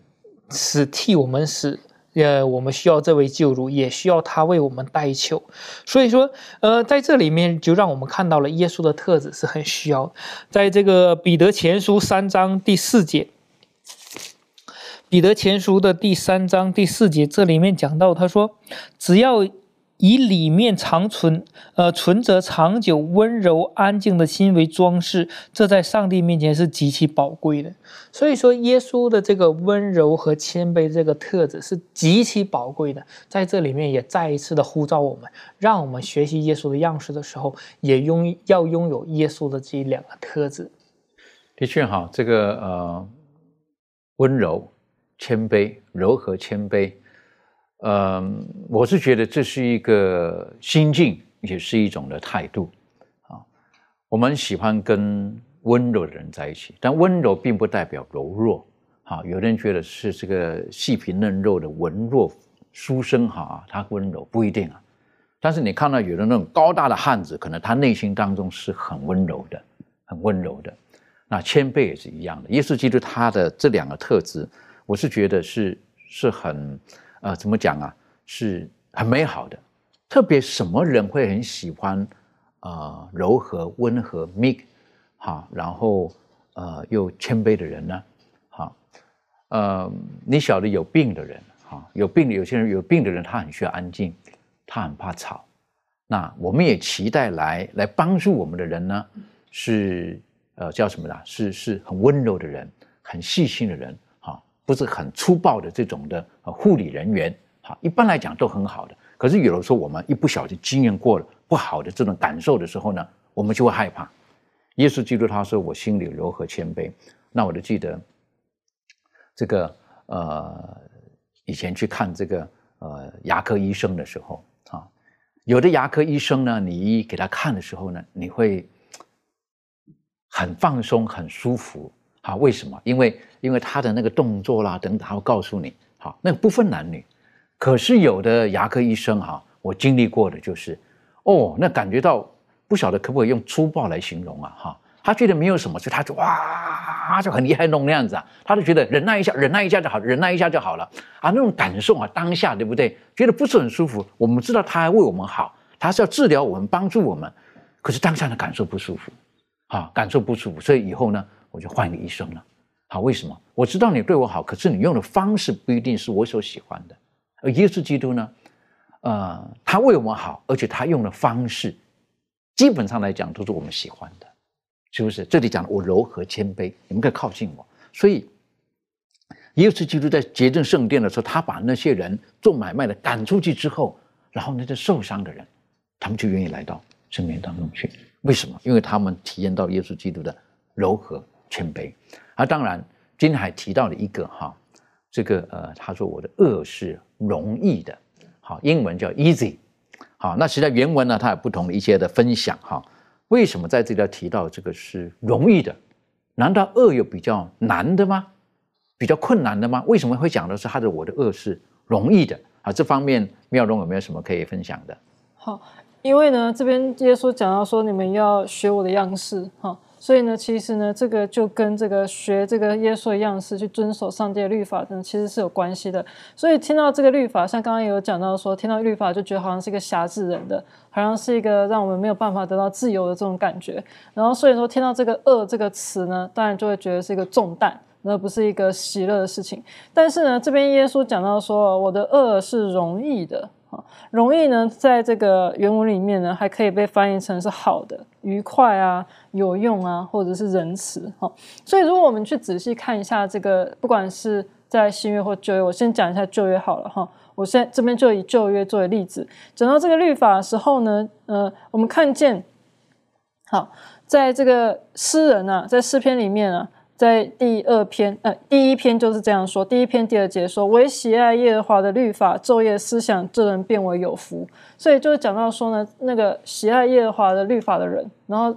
死，替我们死。呃，我们需要这位救主，也需要他为我们代求。所以说，呃，在这里面就让我们看到了耶稣的特质是很需要。在这个彼得前书三章第四节。彼得前书的第三章第四节，这里面讲到，他说：“只要以里面长存，呃，存着长久、温柔、安静的心为装饰，这在上帝面前是极其宝贵的。所以说，耶稣的这个温柔和谦卑这个特质是极其宝贵的。在这里面也再一次的呼召我们，让我们学习耶稣的样式的时候，也拥要拥有耶稣的这两个特质。的确，哈，这个呃，温柔、谦卑、柔和、谦卑。嗯，我是觉得这是一个心境，也是一种的态度啊。我们喜欢跟温柔的人在一起，但温柔并不代表柔弱。哈，有的人觉得是这个细皮嫩肉的文弱书生哈，他温柔不一定啊。但是你看到有的那种高大的汉子，可能他内心当中是很温柔的，很温柔的。那谦卑也是一样的。耶稣基督他的这两个特质，我是觉得是是很。呃，怎么讲啊？是很美好的。特别什么人会很喜欢呃柔和、温和、meek，哈，然后呃又谦卑的人呢？哈，呃，你晓得有病的人，哈，有病有些人有病的人，他很需要安静，他很怕吵。那我们也期待来来帮助我们的人呢，是呃叫什么呢？是是很温柔的人，很细心的人。不是很粗暴的这种的护理人员，哈，一般来讲都很好的。可是有的时候我们一不小心经验过了不好的这种感受的时候呢，我们就会害怕。耶稣基督他说：“我心里柔和谦卑。”那我就记得这个呃，以前去看这个呃牙科医生的时候啊，有的牙科医生呢，你一给他看的时候呢，你会很放松、很舒服。啊，为什么？因为因为他的那个动作啦等等，他会告诉你，好，那个不分男女。可是有的牙科医生哈，我经历过的就是，哦，那感觉到不晓得可不可以用粗暴来形容啊？哈，他觉得没有什么，所以他就哇就很厉害弄那样子啊，他就觉得忍耐一下，忍耐一下就好，忍耐一下就好了啊，那种感受啊，当下对不对？觉得不是很舒服。我们知道他还为我们好，他是要治疗我们，帮助我们，可是当下的感受不舒服，啊，感受不舒服，所以以后呢？我就换一个医生了，好，为什么？我知道你对我好，可是你用的方式不一定是我所喜欢的。而耶稣基督呢，呃，他为我们好，而且他用的方式，基本上来讲都是我们喜欢的，是不是？这里讲我柔和谦卑，你们可以靠近我。所以，耶稣基督在洁净圣殿的时候，他把那些人做买卖的赶出去之后，然后那些受伤的人，他们就愿意来到圣殿当中去。为什么？因为他们体验到耶稣基督的柔和。谦卑，啊，当然，今天还提到了一个哈，这个呃，他说我的恶是容易的，好，英文叫 easy，好，那实在原文呢，它有不同的一些的分享哈。为什么在这里要提到这个是容易的？难道恶有比较难的吗？比较困难的吗？为什么会讲的是他的我的恶是容易的？啊，这方面妙容有没有什么可以分享的？好，因为呢，这边耶稣讲到说，你们要学我的样式，哈。所以呢，其实呢，这个就跟这个学这个耶稣的样式去遵守上帝的律法呢，其实是有关系的。所以听到这个律法，像刚刚也有讲到说，听到律法就觉得好像是一个辖制人的，好像是一个让我们没有办法得到自由的这种感觉。然后所以说听到这个恶这个词呢，当然就会觉得是一个重担，那不是一个喜乐的事情。但是呢，这边耶稣讲到说，我的恶是容易的。容易呢，在这个原文里面呢，还可以被翻译成是好的、愉快啊、有用啊，或者是仁慈。哈，所以如果我们去仔细看一下这个，不管是在新约或旧约，我先讲一下旧约好了哈。我现在这边就以旧约作为例子，讲到这个律法的时候呢，呃，我们看见，好，在这个诗人啊，在诗篇里面啊。在第二篇，呃，第一篇就是这样说。第一篇第二节说：“唯喜爱耶和华的律法，昼夜思想，这人变为有福。”所以就是讲到说呢，那个喜爱耶和华的律法的人，然后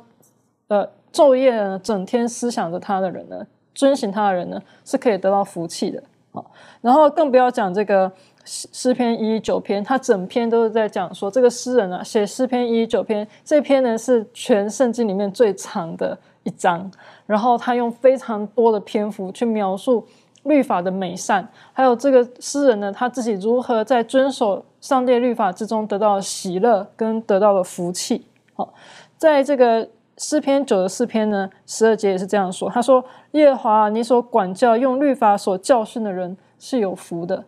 呃，昼夜呢整天思想着他的人呢，遵行他的人呢，是可以得到福气的。好，然后更不要讲这个诗诗篇一九篇，他整篇都是在讲说，这个诗人啊，写诗篇一九篇，这篇呢是全圣经里面最长的一章。然后他用非常多的篇幅去描述律法的美善，还有这个诗人呢他自己如何在遵守上帝律法之中得到喜乐跟得到了福气。好，在这个诗篇九十四篇呢十二节也是这样说，他说：“耶和华，你所管教用律法所教训的人是有福的。”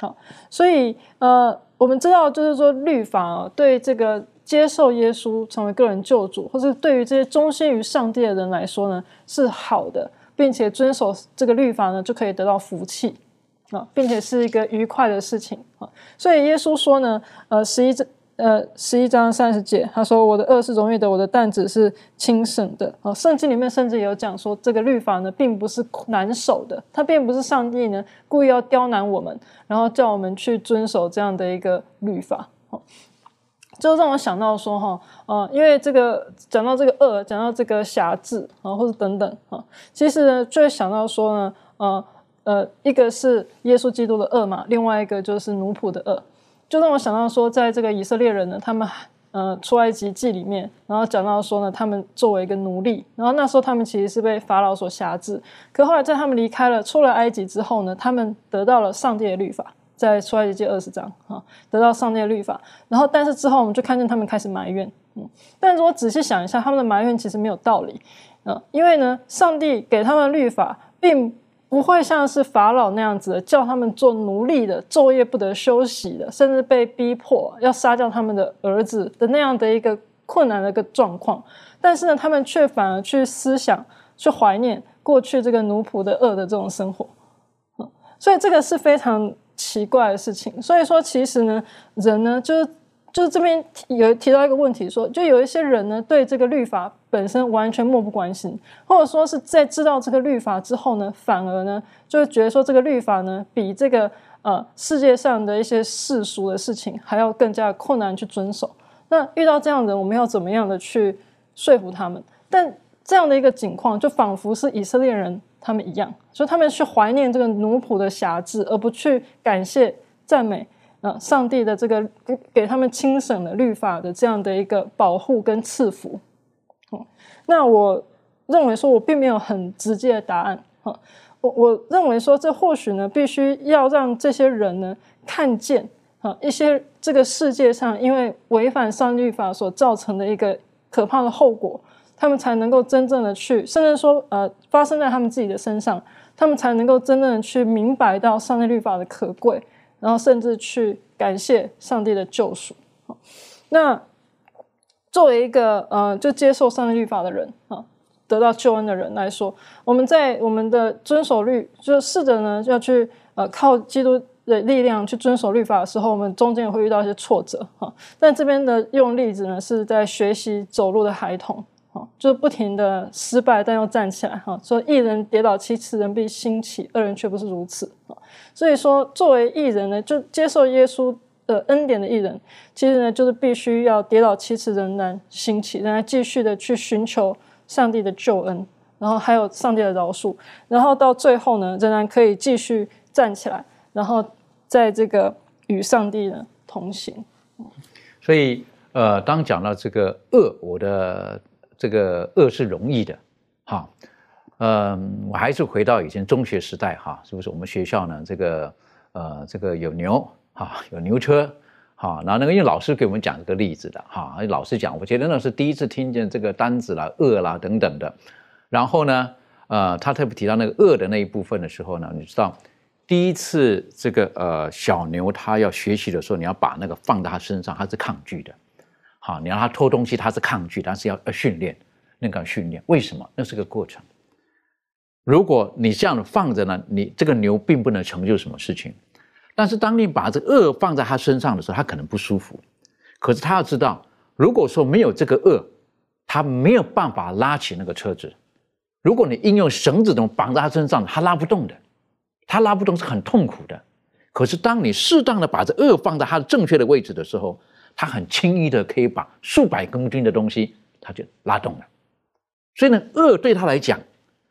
好，所以呃，我们知道就是说律法对这个接受耶稣成为个人救主，或是对于这些忠心于上帝的人来说呢是好的，并且遵守这个律法呢就可以得到福气啊，并且是一个愉快的事情啊。所以耶稣说呢，呃，十一呃，十一章三十节，他说：“我的恶是容易的，我的担子是轻省的。”啊，圣经里面甚至有讲说，这个律法呢，并不是难守的，它并不是上帝呢故意要刁难我们，然后叫我们去遵守这样的一个律法。就让我想到说，哈，呃，因为这个讲到这个恶，讲到这个辖制啊，或者等等啊，其实呢，就会想到说呢，呃呃，一个是耶稣基督的恶嘛，另外一个就是奴仆的恶。就让我想到说，在这个以色列人呢，他们呃出埃及记里面，然后讲到说呢，他们作为一个奴隶，然后那时候他们其实是被法老所辖制。可后来在他们离开了出了埃及之后呢，他们得到了上帝的律法，在出埃及记二十章啊，得到上帝的律法。然后但是之后我们就看见他们开始埋怨，嗯，但是我仔细想一下，他们的埋怨其实没有道理嗯，因为呢，上帝给他们律法并。不会像是法老那样子的，叫他们做奴隶的，昼夜不得休息的，甚至被逼迫要杀掉他们的儿子的那样的一个困难的一个状况。但是呢，他们却反而去思想、去怀念过去这个奴仆的恶的这种生活。嗯所以这个是非常奇怪的事情。所以说，其实呢，人呢，就是。就是这边有提到一个问题，说就有一些人呢，对这个律法本身完全漠不关心，或者说是在知道这个律法之后呢，反而呢，就会觉得说这个律法呢，比这个呃世界上的一些世俗的事情还要更加困难去遵守。那遇到这样的人，我们要怎么样的去说服他们？但这样的一个情况，就仿佛是以色列人他们一样，所以他们去怀念这个奴仆的辖制，而不去感谢赞美。啊，上帝的这个给给他们清省的律法的这样的一个保护跟赐福，哦，那我认为说，我并没有很直接的答案，哈，我我认为说，这或许呢，必须要让这些人呢看见，啊，一些这个世界上因为违反上帝律法所造成的一个可怕的后果，他们才能够真正的去，甚至说，呃，发生在他们自己的身上，他们才能够真正的去明白到上帝律法的可贵。然后甚至去感谢上帝的救赎。那作为一个呃，就接受上帝律法的人啊，得到救恩的人来说，我们在我们的遵守律，就试着呢要去呃靠基督的力量去遵守律法的时候，我们中间也会遇到一些挫折哈。但这边的用例子呢，是在学习走路的孩童。好，就是不停的失败，但又站起来。哈，说一人跌倒七次，人必兴起；二人却不是如此。所以说，作为艺人呢，就接受耶稣的恩典的艺人，其实呢，就是必须要跌倒七次，仍然兴起，仍然继续的去寻求上帝的救恩，然后还有上帝的饶恕，然后到最后呢，仍然可以继续站起来，然后在这个与上帝呢同行。所以，呃，当讲到这个恶，我的。这个恶是容易的，哈，嗯，我还是回到以前中学时代，哈，是不是？我们学校呢，这个，呃，这个有牛，哈，有牛车，哈，然后那个因为老师给我们讲这个例子的，哈，老师讲，我觉得那是第一次听见这个单子啦、恶啦等等的，然后呢，呃，他特别提到那个恶的那一部分的时候呢，你知道，第一次这个呃小牛它要学习的时候，你要把那个放在它身上，它是抗拒的。啊，你让他偷东西，他是抗拒，但是要要训练，那个训练，为什么？那是个过程。如果你这样放着呢，你这个牛并不能成就什么事情。但是当你把这恶放在他身上的时候，他可能不舒服。可是他要知道，如果说没有这个恶，他没有办法拉起那个车子。如果你应用绳子么绑在他身上，他拉不动的，他拉不动是很痛苦的。可是当你适当的把这恶放在他正确的位置的时候，他很轻易的可以把数百公斤的东西，他就拉动了。所以呢，恶对他来讲，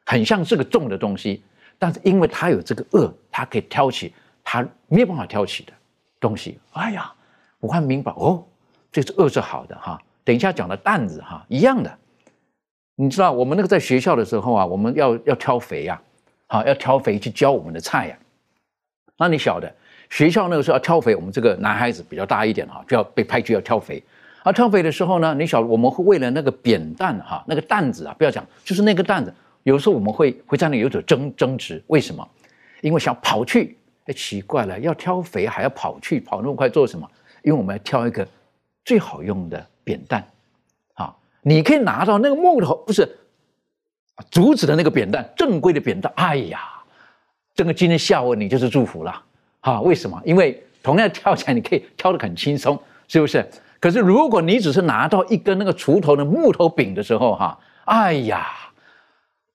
很像是个重的东西，但是因为他有这个恶，他可以挑起他没有办法挑起的东西。哎呀，我看明白哦，这是恶是好的哈。等一下讲的担子哈，一样的。你知道我们那个在学校的时候啊，我们要要挑肥呀，好要挑肥去教我们的菜呀。那你晓得？学校那个时候要挑肥，我们这个男孩子比较大一点哈，就要被派去要挑肥。而挑肥的时候呢，你晓我们会为了那个扁担哈，那个担子啊，不要讲，就是那个担子，有时候我们会会在那里有所争争执。为什么？因为想跑去哎，奇怪了，要挑肥还要跑去跑那么快做什么？因为我们要挑一个最好用的扁担。啊，你可以拿到那个木头，不是竹子的那个扁担，正规的扁担。哎呀，这个今天下午你就是祝福了。啊，为什么？因为同样跳起来，你可以跳得很轻松，是不是？可是如果你只是拿到一根那个锄头的木头柄的时候，哈，哎呀，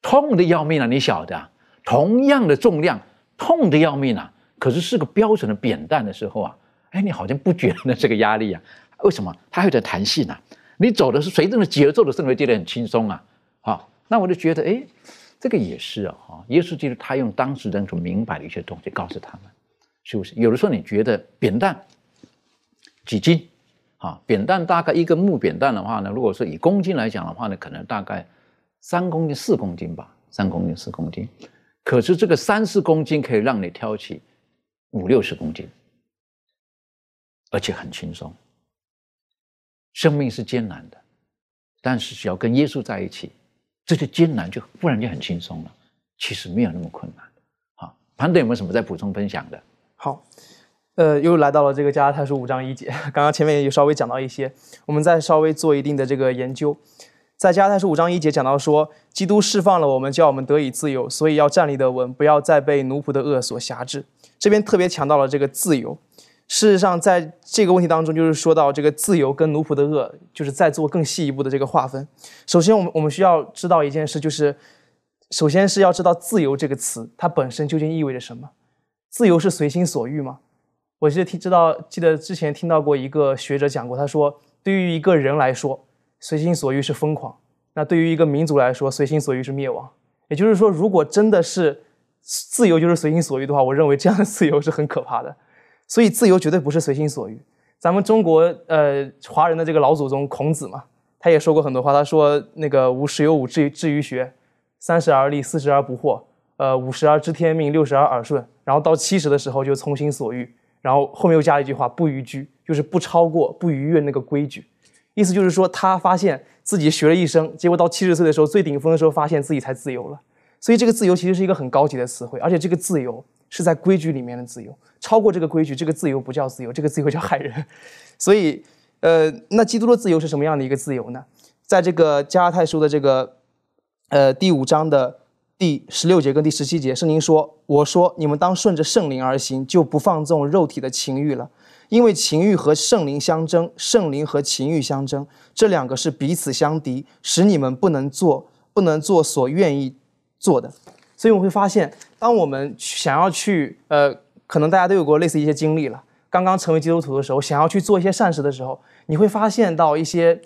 痛的要命啊！你晓得，同样的重量，痛的要命啊！可是是个标准的扁担的时候啊，哎，你好像不觉得这个压力啊？为什么？它有点弹性啊！你走的是随着那节奏的时候，会觉得很轻松啊！好，那我就觉得，哎，这个也是啊！哈，耶稣基督他用当时人所明白的一些东西告诉他们，是不是？有的时候你觉得扁担几斤？啊，扁担大概一个木扁担的话呢，如果说以公斤来讲的话呢，可能大概三公斤、四公斤吧，三公斤、四公斤。可是这个三四公斤可以让你挑起。五六十公斤，而且很轻松。生命是艰难的，但是只要跟耶稣在一起，这些艰难就忽然就很轻松了。其实没有那么困难。好，潘德有没有什么在补充分享的？好，呃，又来到了这个加拉太书五章一节，刚刚前面也稍微讲到一些，我们再稍微做一定的这个研究。在加拉太书五章一节讲到说，基督释放了我们，叫我们得以自由，所以要站立得稳，不要再被奴仆的恶所辖制。这边特别强调了这个自由。事实上，在这个问题当中，就是说到这个自由跟奴仆的恶，就是在做更细一步的这个划分。首先，我们我们需要知道一件事，就是首先是要知道“自由”这个词它本身究竟意味着什么。自由是随心所欲吗？我记得听知道，记得之前听到过一个学者讲过，他说，对于一个人来说，随心所欲是疯狂；那对于一个民族来说，随心所欲是灭亡。也就是说，如果真的是自由就是随心所欲的话，我认为这样的自由是很可怕的。所以自由绝对不是随心所欲。咱们中国呃华人的这个老祖宗孔子嘛，他也说过很多话。他说那个五十有五志志于学，三十而立，四十而不惑，呃五十而知天命，六十而耳顺，然后到七十的时候就从心所欲。然后后面又加了一句话不逾矩，就是不超过不逾越那个规矩。意思就是说他发现自己学了一生，结果到七十岁的时候最顶峰的时候，发现自己才自由了。所以这个自由其实是一个很高级的词汇，而且这个自由是在规矩里面的自由，超过这个规矩，这个自由不叫自由，这个自由叫害人。所以，呃，那基督的自由是什么样的一个自由呢？在这个加拉太书的这个，呃，第五章的第十六节跟第十七节，圣经说：“我说你们当顺着圣灵而行，就不放纵肉体的情欲了，因为情欲和圣灵相争，圣灵和情欲相争，这两个是彼此相敌，使你们不能做，不能做所愿意。”做的，所以我们会发现，当我们想要去，呃，可能大家都有过类似一些经历了。刚刚成为基督徒的时候，想要去做一些善事的时候，你会发现到一些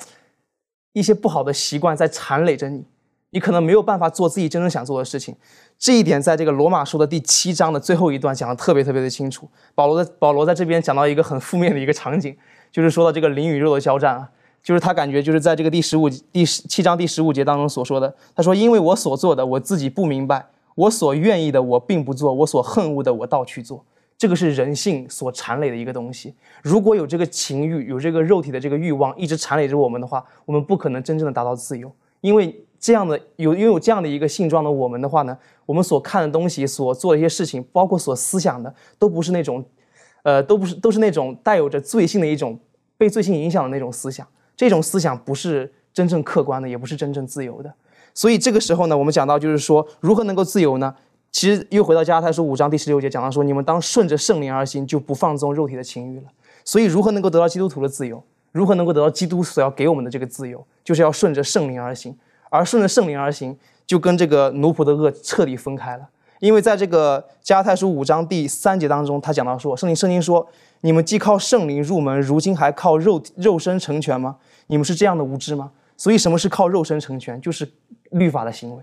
一些不好的习惯在缠累着你，你可能没有办法做自己真正想做的事情。这一点在这个罗马书的第七章的最后一段讲的特别特别的清楚。保罗的保罗在这边讲到一个很负面的一个场景，就是说到这个灵与肉的交战啊。就是他感觉就是在这个第十五第十七章第十五节当中所说的，他说：“因为我所做的我自己不明白，我所愿意的我并不做，我所恨恶的我倒去做。”这个是人性所缠累的一个东西。如果有这个情欲，有这个肉体的这个欲望一直缠累着我们的话，我们不可能真正的达到自由。因为这样的有拥有这样的一个性状的我们的话呢，我们所看的东西、所做的一些事情，包括所思想的，都不是那种，呃，都不是都是那种带有着罪性的一种被罪性影响的那种思想。这种思想不是真正客观的，也不是真正自由的。所以这个时候呢，我们讲到就是说，如何能够自由呢？其实又回到加拉太书五章第十六节，讲到说，你们当顺着圣灵而行，就不放纵肉体的情欲了。所以，如何能够得到基督徒的自由？如何能够得到基督所要给我们的这个自由？就是要顺着圣灵而行。而顺着圣灵而行，就跟这个奴仆的恶彻底分开了。因为在这个加太书五章第三节当中，他讲到说，圣灵圣经说，你们既靠圣灵入门，如今还靠肉肉身成全吗？你们是这样的无知吗？所以什么是靠肉身成全？就是律法的行为。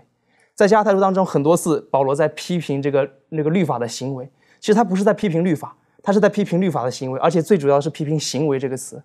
在加太书当中，很多次保罗在批评这个那个律法的行为。其实他不是在批评律法，他是在批评律法的行为，而且最主要是批评“行为”这个词。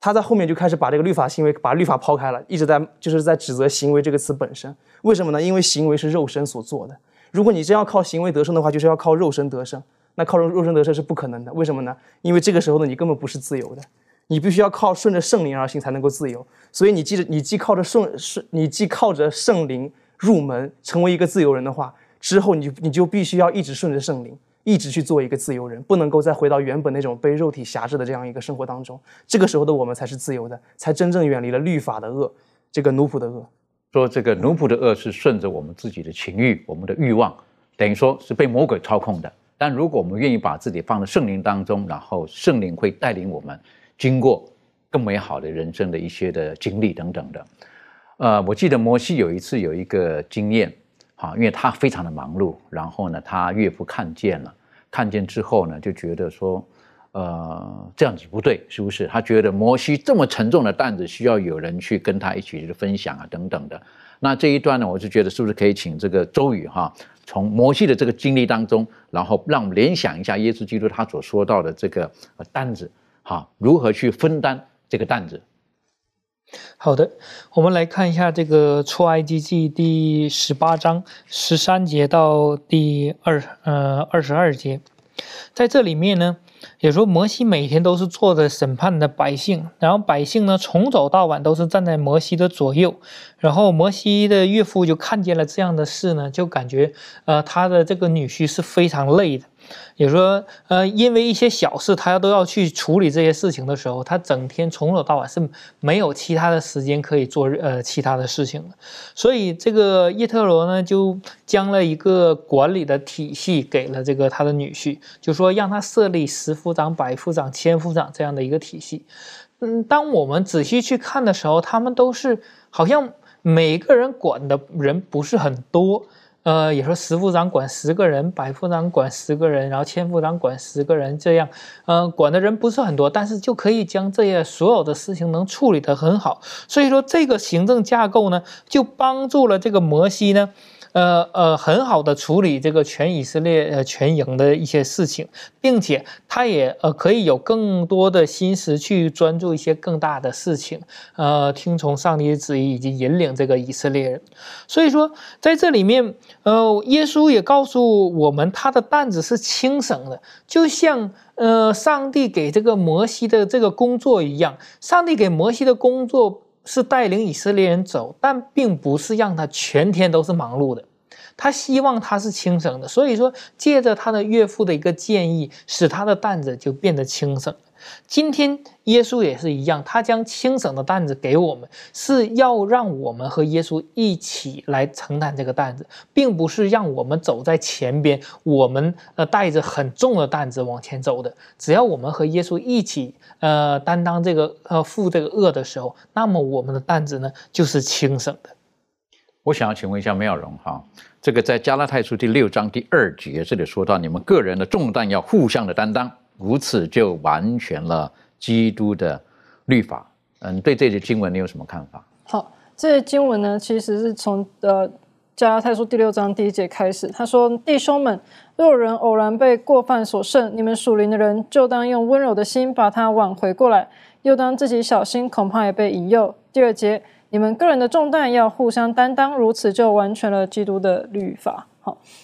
他在后面就开始把这个律法行为把律法抛开了，一直在就是在指责“行为”这个词本身。为什么呢？因为行为是肉身所做的。如果你真要靠行为得胜的话，就是要靠肉身得胜。那靠肉肉身得胜是不可能的。为什么呢？因为这个时候呢，你根本不是自由的。你必须要靠顺着圣灵而行才能够自由，所以你记着，你既靠着圣圣，你既靠着圣灵入门成为一个自由人的话，之后你你就必须要一直顺着圣灵，一直去做一个自由人，不能够再回到原本那种被肉体辖制的这样一个生活当中。这个时候的我们才是自由的，才真正远离了律法的恶，这个奴仆的恶。说这个奴仆的恶是顺着我们自己的情欲、我们的欲望，等于说是被魔鬼操控的。但如果我们愿意把自己放在圣灵当中，然后圣灵会带领我们经过更美好的人生的一些的经历等等的。呃，我记得摩西有一次有一个经验，哈，因为他非常的忙碌，然后呢，他岳父看见了，看见之后呢，就觉得说，呃，这样子不对，是不是？他觉得摩西这么沉重的担子，需要有人去跟他一起去分享啊，等等的。那这一段呢，我就觉得是不是可以请这个周宇哈，从摩西的这个经历当中，然后让我们联想一下耶稣基督他所说到的这个担子，哈，如何去分担这个担子。好的，我们来看一下这个出埃及记第十八章十三节到第二呃二十二节，在这里面呢，也说摩西每天都是坐着审判的百姓，然后百姓呢从早到晚都是站在摩西的左右，然后摩西的岳父就看见了这样的事呢，就感觉呃他的这个女婿是非常累的。也说，呃，因为一些小事，他都要去处理这些事情的时候，他整天从早到晚是没有其他的时间可以做呃其他的事情的。所以这个叶特罗呢，就将了一个管理的体系给了这个他的女婿，就说让他设立十夫长、百夫长、千夫长这样的一个体系。嗯，当我们仔细去看的时候，他们都是好像每个人管的人不是很多。呃，也说十副长管十个人，百副长管十个人，然后千副长管十个人，这样，呃，管的人不是很多，但是就可以将这些所有的事情能处理得很好。所以说，这个行政架构呢，就帮助了这个摩西呢。呃呃，很好的处理这个全以色列呃全营的一些事情，并且他也呃可以有更多的心思去专注一些更大的事情，呃，听从上帝的旨意以及引领这个以色列人。所以说，在这里面，呃，耶稣也告诉我们，他的担子是轻省的，就像呃上帝给这个摩西的这个工作一样，上帝给摩西的工作。是带领以色列人走，但并不是让他全天都是忙碌的。他希望他是轻省的，所以说借着他的岳父的一个建议，使他的担子就变得轻省。今天耶稣也是一样，他将轻省的担子给我们，是要让我们和耶稣一起来承担这个担子，并不是让我们走在前边，我们呃带着很重的担子往前走的。只要我们和耶稣一起呃担当这个呃负这个恶的时候，那么我们的担子呢就是轻省的。我想要请问一下妙容哈，这个在加拉太书第六章第二节这里说到，你们个人的重担要互相的担当。如此就完全了基督的律法。嗯，对这节经文你有什么看法？好，这些经文呢，其实是从呃加拉太书第六章第一节开始。他说：“弟兄们，若人偶然被过犯所胜，你们属灵的人就当用温柔的心把他挽回过来，又当自己小心，恐怕也被引诱。”第二节，你们个人的重担要互相担当，如此就完全了基督的律法。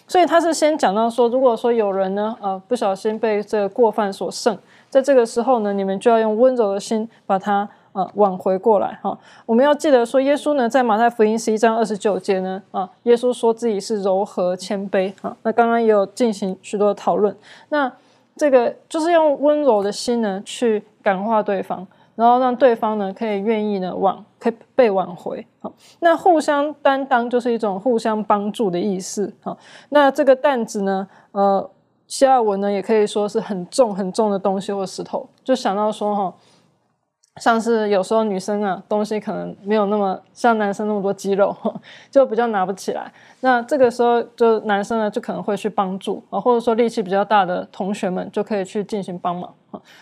所以他是先讲到说，如果说有人呢，呃，不小心被这个过犯所胜，在这个时候呢，你们就要用温柔的心把他呃挽回过来哈。我们要记得说，耶稣呢，在马太福音十一章二十九节呢，啊，耶稣说自己是柔和谦卑啊。那刚刚也有进行许多的讨论，那这个就是用温柔的心呢，去感化对方。然后让对方呢可以愿意呢挽可以被挽回，好，那互相担当就是一种互相帮助的意思，好，那这个担子呢，呃，希腊文呢也可以说是很重很重的东西或石头，就想到说哈。像是有时候女生啊，东西可能没有那么像男生那么多肌肉，就比较拿不起来。那这个时候，就男生呢就可能会去帮助啊，或者说力气比较大的同学们就可以去进行帮忙。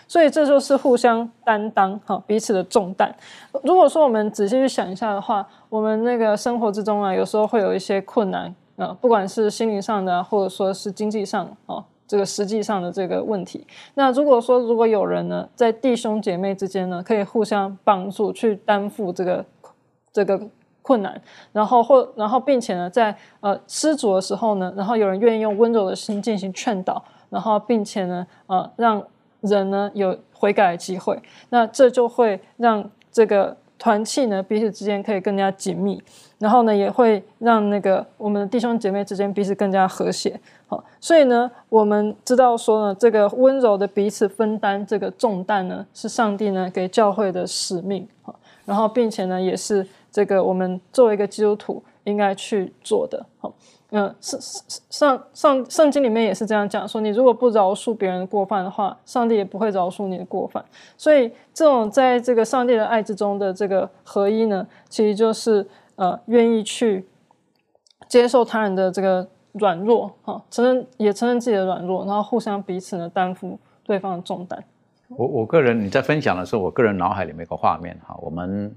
所以这就是互相担当哈，彼此的重担。如果说我们仔细去想一下的话，我们那个生活之中啊，有时候会有一些困难啊，不管是心灵上的，或者说是经济上啊。这个实际上的这个问题，那如果说如果有人呢，在弟兄姐妹之间呢，可以互相帮助去担负这个这个困难，然后或然后并且呢，在呃失足的时候呢，然后有人愿意用温柔的心进行劝导，然后并且呢，呃让人呢有悔改的机会，那这就会让这个。团契呢，彼此之间可以更加紧密，然后呢，也会让那个我们的弟兄姐妹之间彼此更加和谐。好，所以呢，我们知道说呢，这个温柔的彼此分担这个重担呢，是上帝呢给教会的使命。好，然后并且呢，也是这个我们作为一个基督徒应该去做的。好。嗯，上上上圣经里面也是这样讲，说你如果不饶恕别人的过犯的话，上帝也不会饶恕你的过犯。所以这种在这个上帝的爱之中的这个合一呢，其实就是呃愿意去接受他人的这个软弱，哈，承认也承认自己的软弱，然后互相彼此呢担负对方的重担。我我个人你在分享的时候，我个人脑海里面有个画面哈，我们。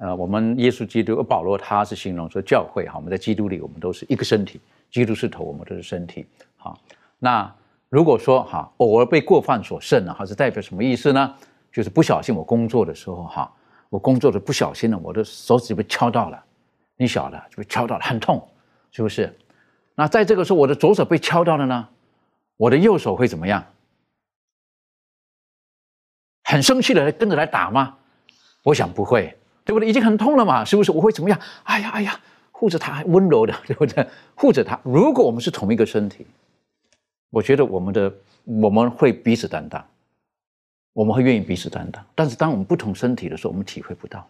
呃，我们耶稣基督，保罗他是形容说教会哈，我们在基督里，我们都是一个身体，基督是头，我们都是身体。好，那如果说哈，偶尔被过犯所胜了，哈，是代表什么意思呢？就是不小心我工作的时候哈，我工作的不小心了，我的手指被敲到了，你晓得就被敲到了，很痛，是不是？那在这个时候，我的左手被敲到了呢，我的右手会怎么样？很生气的跟着来打吗？我想不会。对不对？已经很痛了嘛，是不是？我会怎么样？哎呀，哎呀，护着他，温柔的，对不对？护着他。如果我们是同一个身体，我觉得我们的我们会彼此担当，我们会愿意彼此担当。但是当我们不同身体的时候，我们体会不到。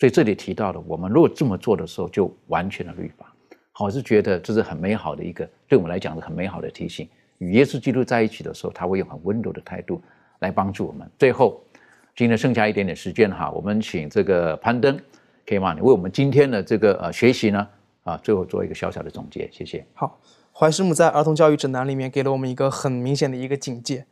所以这里提到的，我们如果这么做的时候，就完全的律法。好，我是觉得这是很美好的一个，对我们来讲是很美好的提醒。与耶稣基督在一起的时候，他会用很温柔的态度来帮助我们。最后。今天剩下一点点时间哈，我们请这个攀登，可以吗？你为我们今天的这个呃学习呢啊，最后做一个小小的总结，谢谢。好，怀师母在儿童教育指南里面给了我们一个很明显的一个警戒，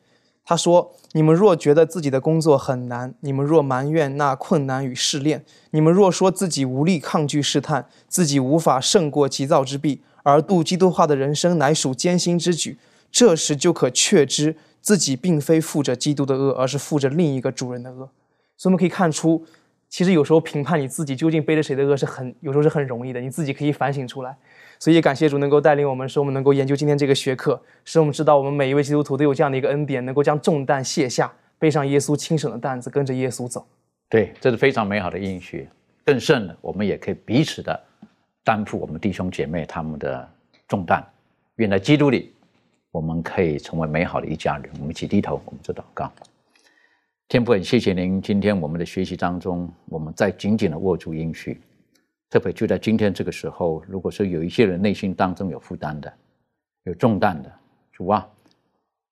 他说：你们若觉得自己的工作很难，你们若埋怨那困难与试炼，你们若说自己无力抗拒试探，自己无法胜过急躁之弊，而度基督化的人生乃属艰辛之举，这时就可确知。自己并非负着基督的恶，而是负着另一个主人的恶，所以我们可以看出，其实有时候评判你自己究竟背着谁的恶是很有时候是很容易的，你自己可以反省出来。所以也感谢主能够带领我们，使我们能够研究今天这个学科，使我们知道我们每一位基督徒都有这样的一个恩典，能够将重担卸下，背上耶稣轻省的担子，跟着耶稣走。对，这是非常美好的应许。更甚的，我们也可以彼此的担负我们弟兄姐妹他们的重担。愿在基督里。我们可以成为美好的一家人。我们一起低头，我们做祷告。天父，很谢谢您。今天我们的学习当中，我们再紧紧的握住应许。特别就在今天这个时候，如果说有一些人内心当中有负担的、有重担的，主啊，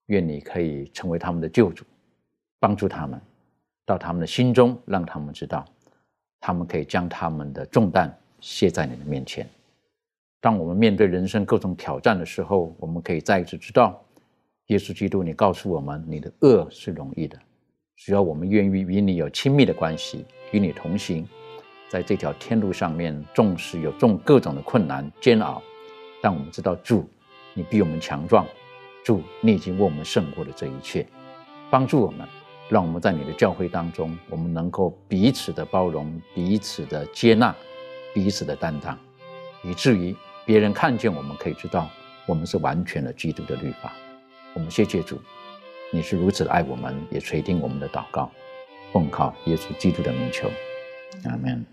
愿你可以成为他们的救主，帮助他们到他们的心中，让他们知道，他们可以将他们的重担卸在你的面前。当我们面对人生各种挑战的时候，我们可以再一次知道，耶稣基督，你告诉我们，你的恶是容易的，只要我们愿意与你有亲密的关系，与你同行，在这条天路上面，纵使有重各种的困难煎熬，但我们知道主，你比我们强壮，主，你已经为我们胜过了这一切，帮助我们，让我们在你的教会当中，我们能够彼此的包容，彼此的接纳，彼此的担当，以至于。别人看见我们，可以知道我们是完全的基督的律法。我们谢谢主，你是如此的爱我们，也垂听我们的祷告，奉靠耶稣基督的名求，阿门。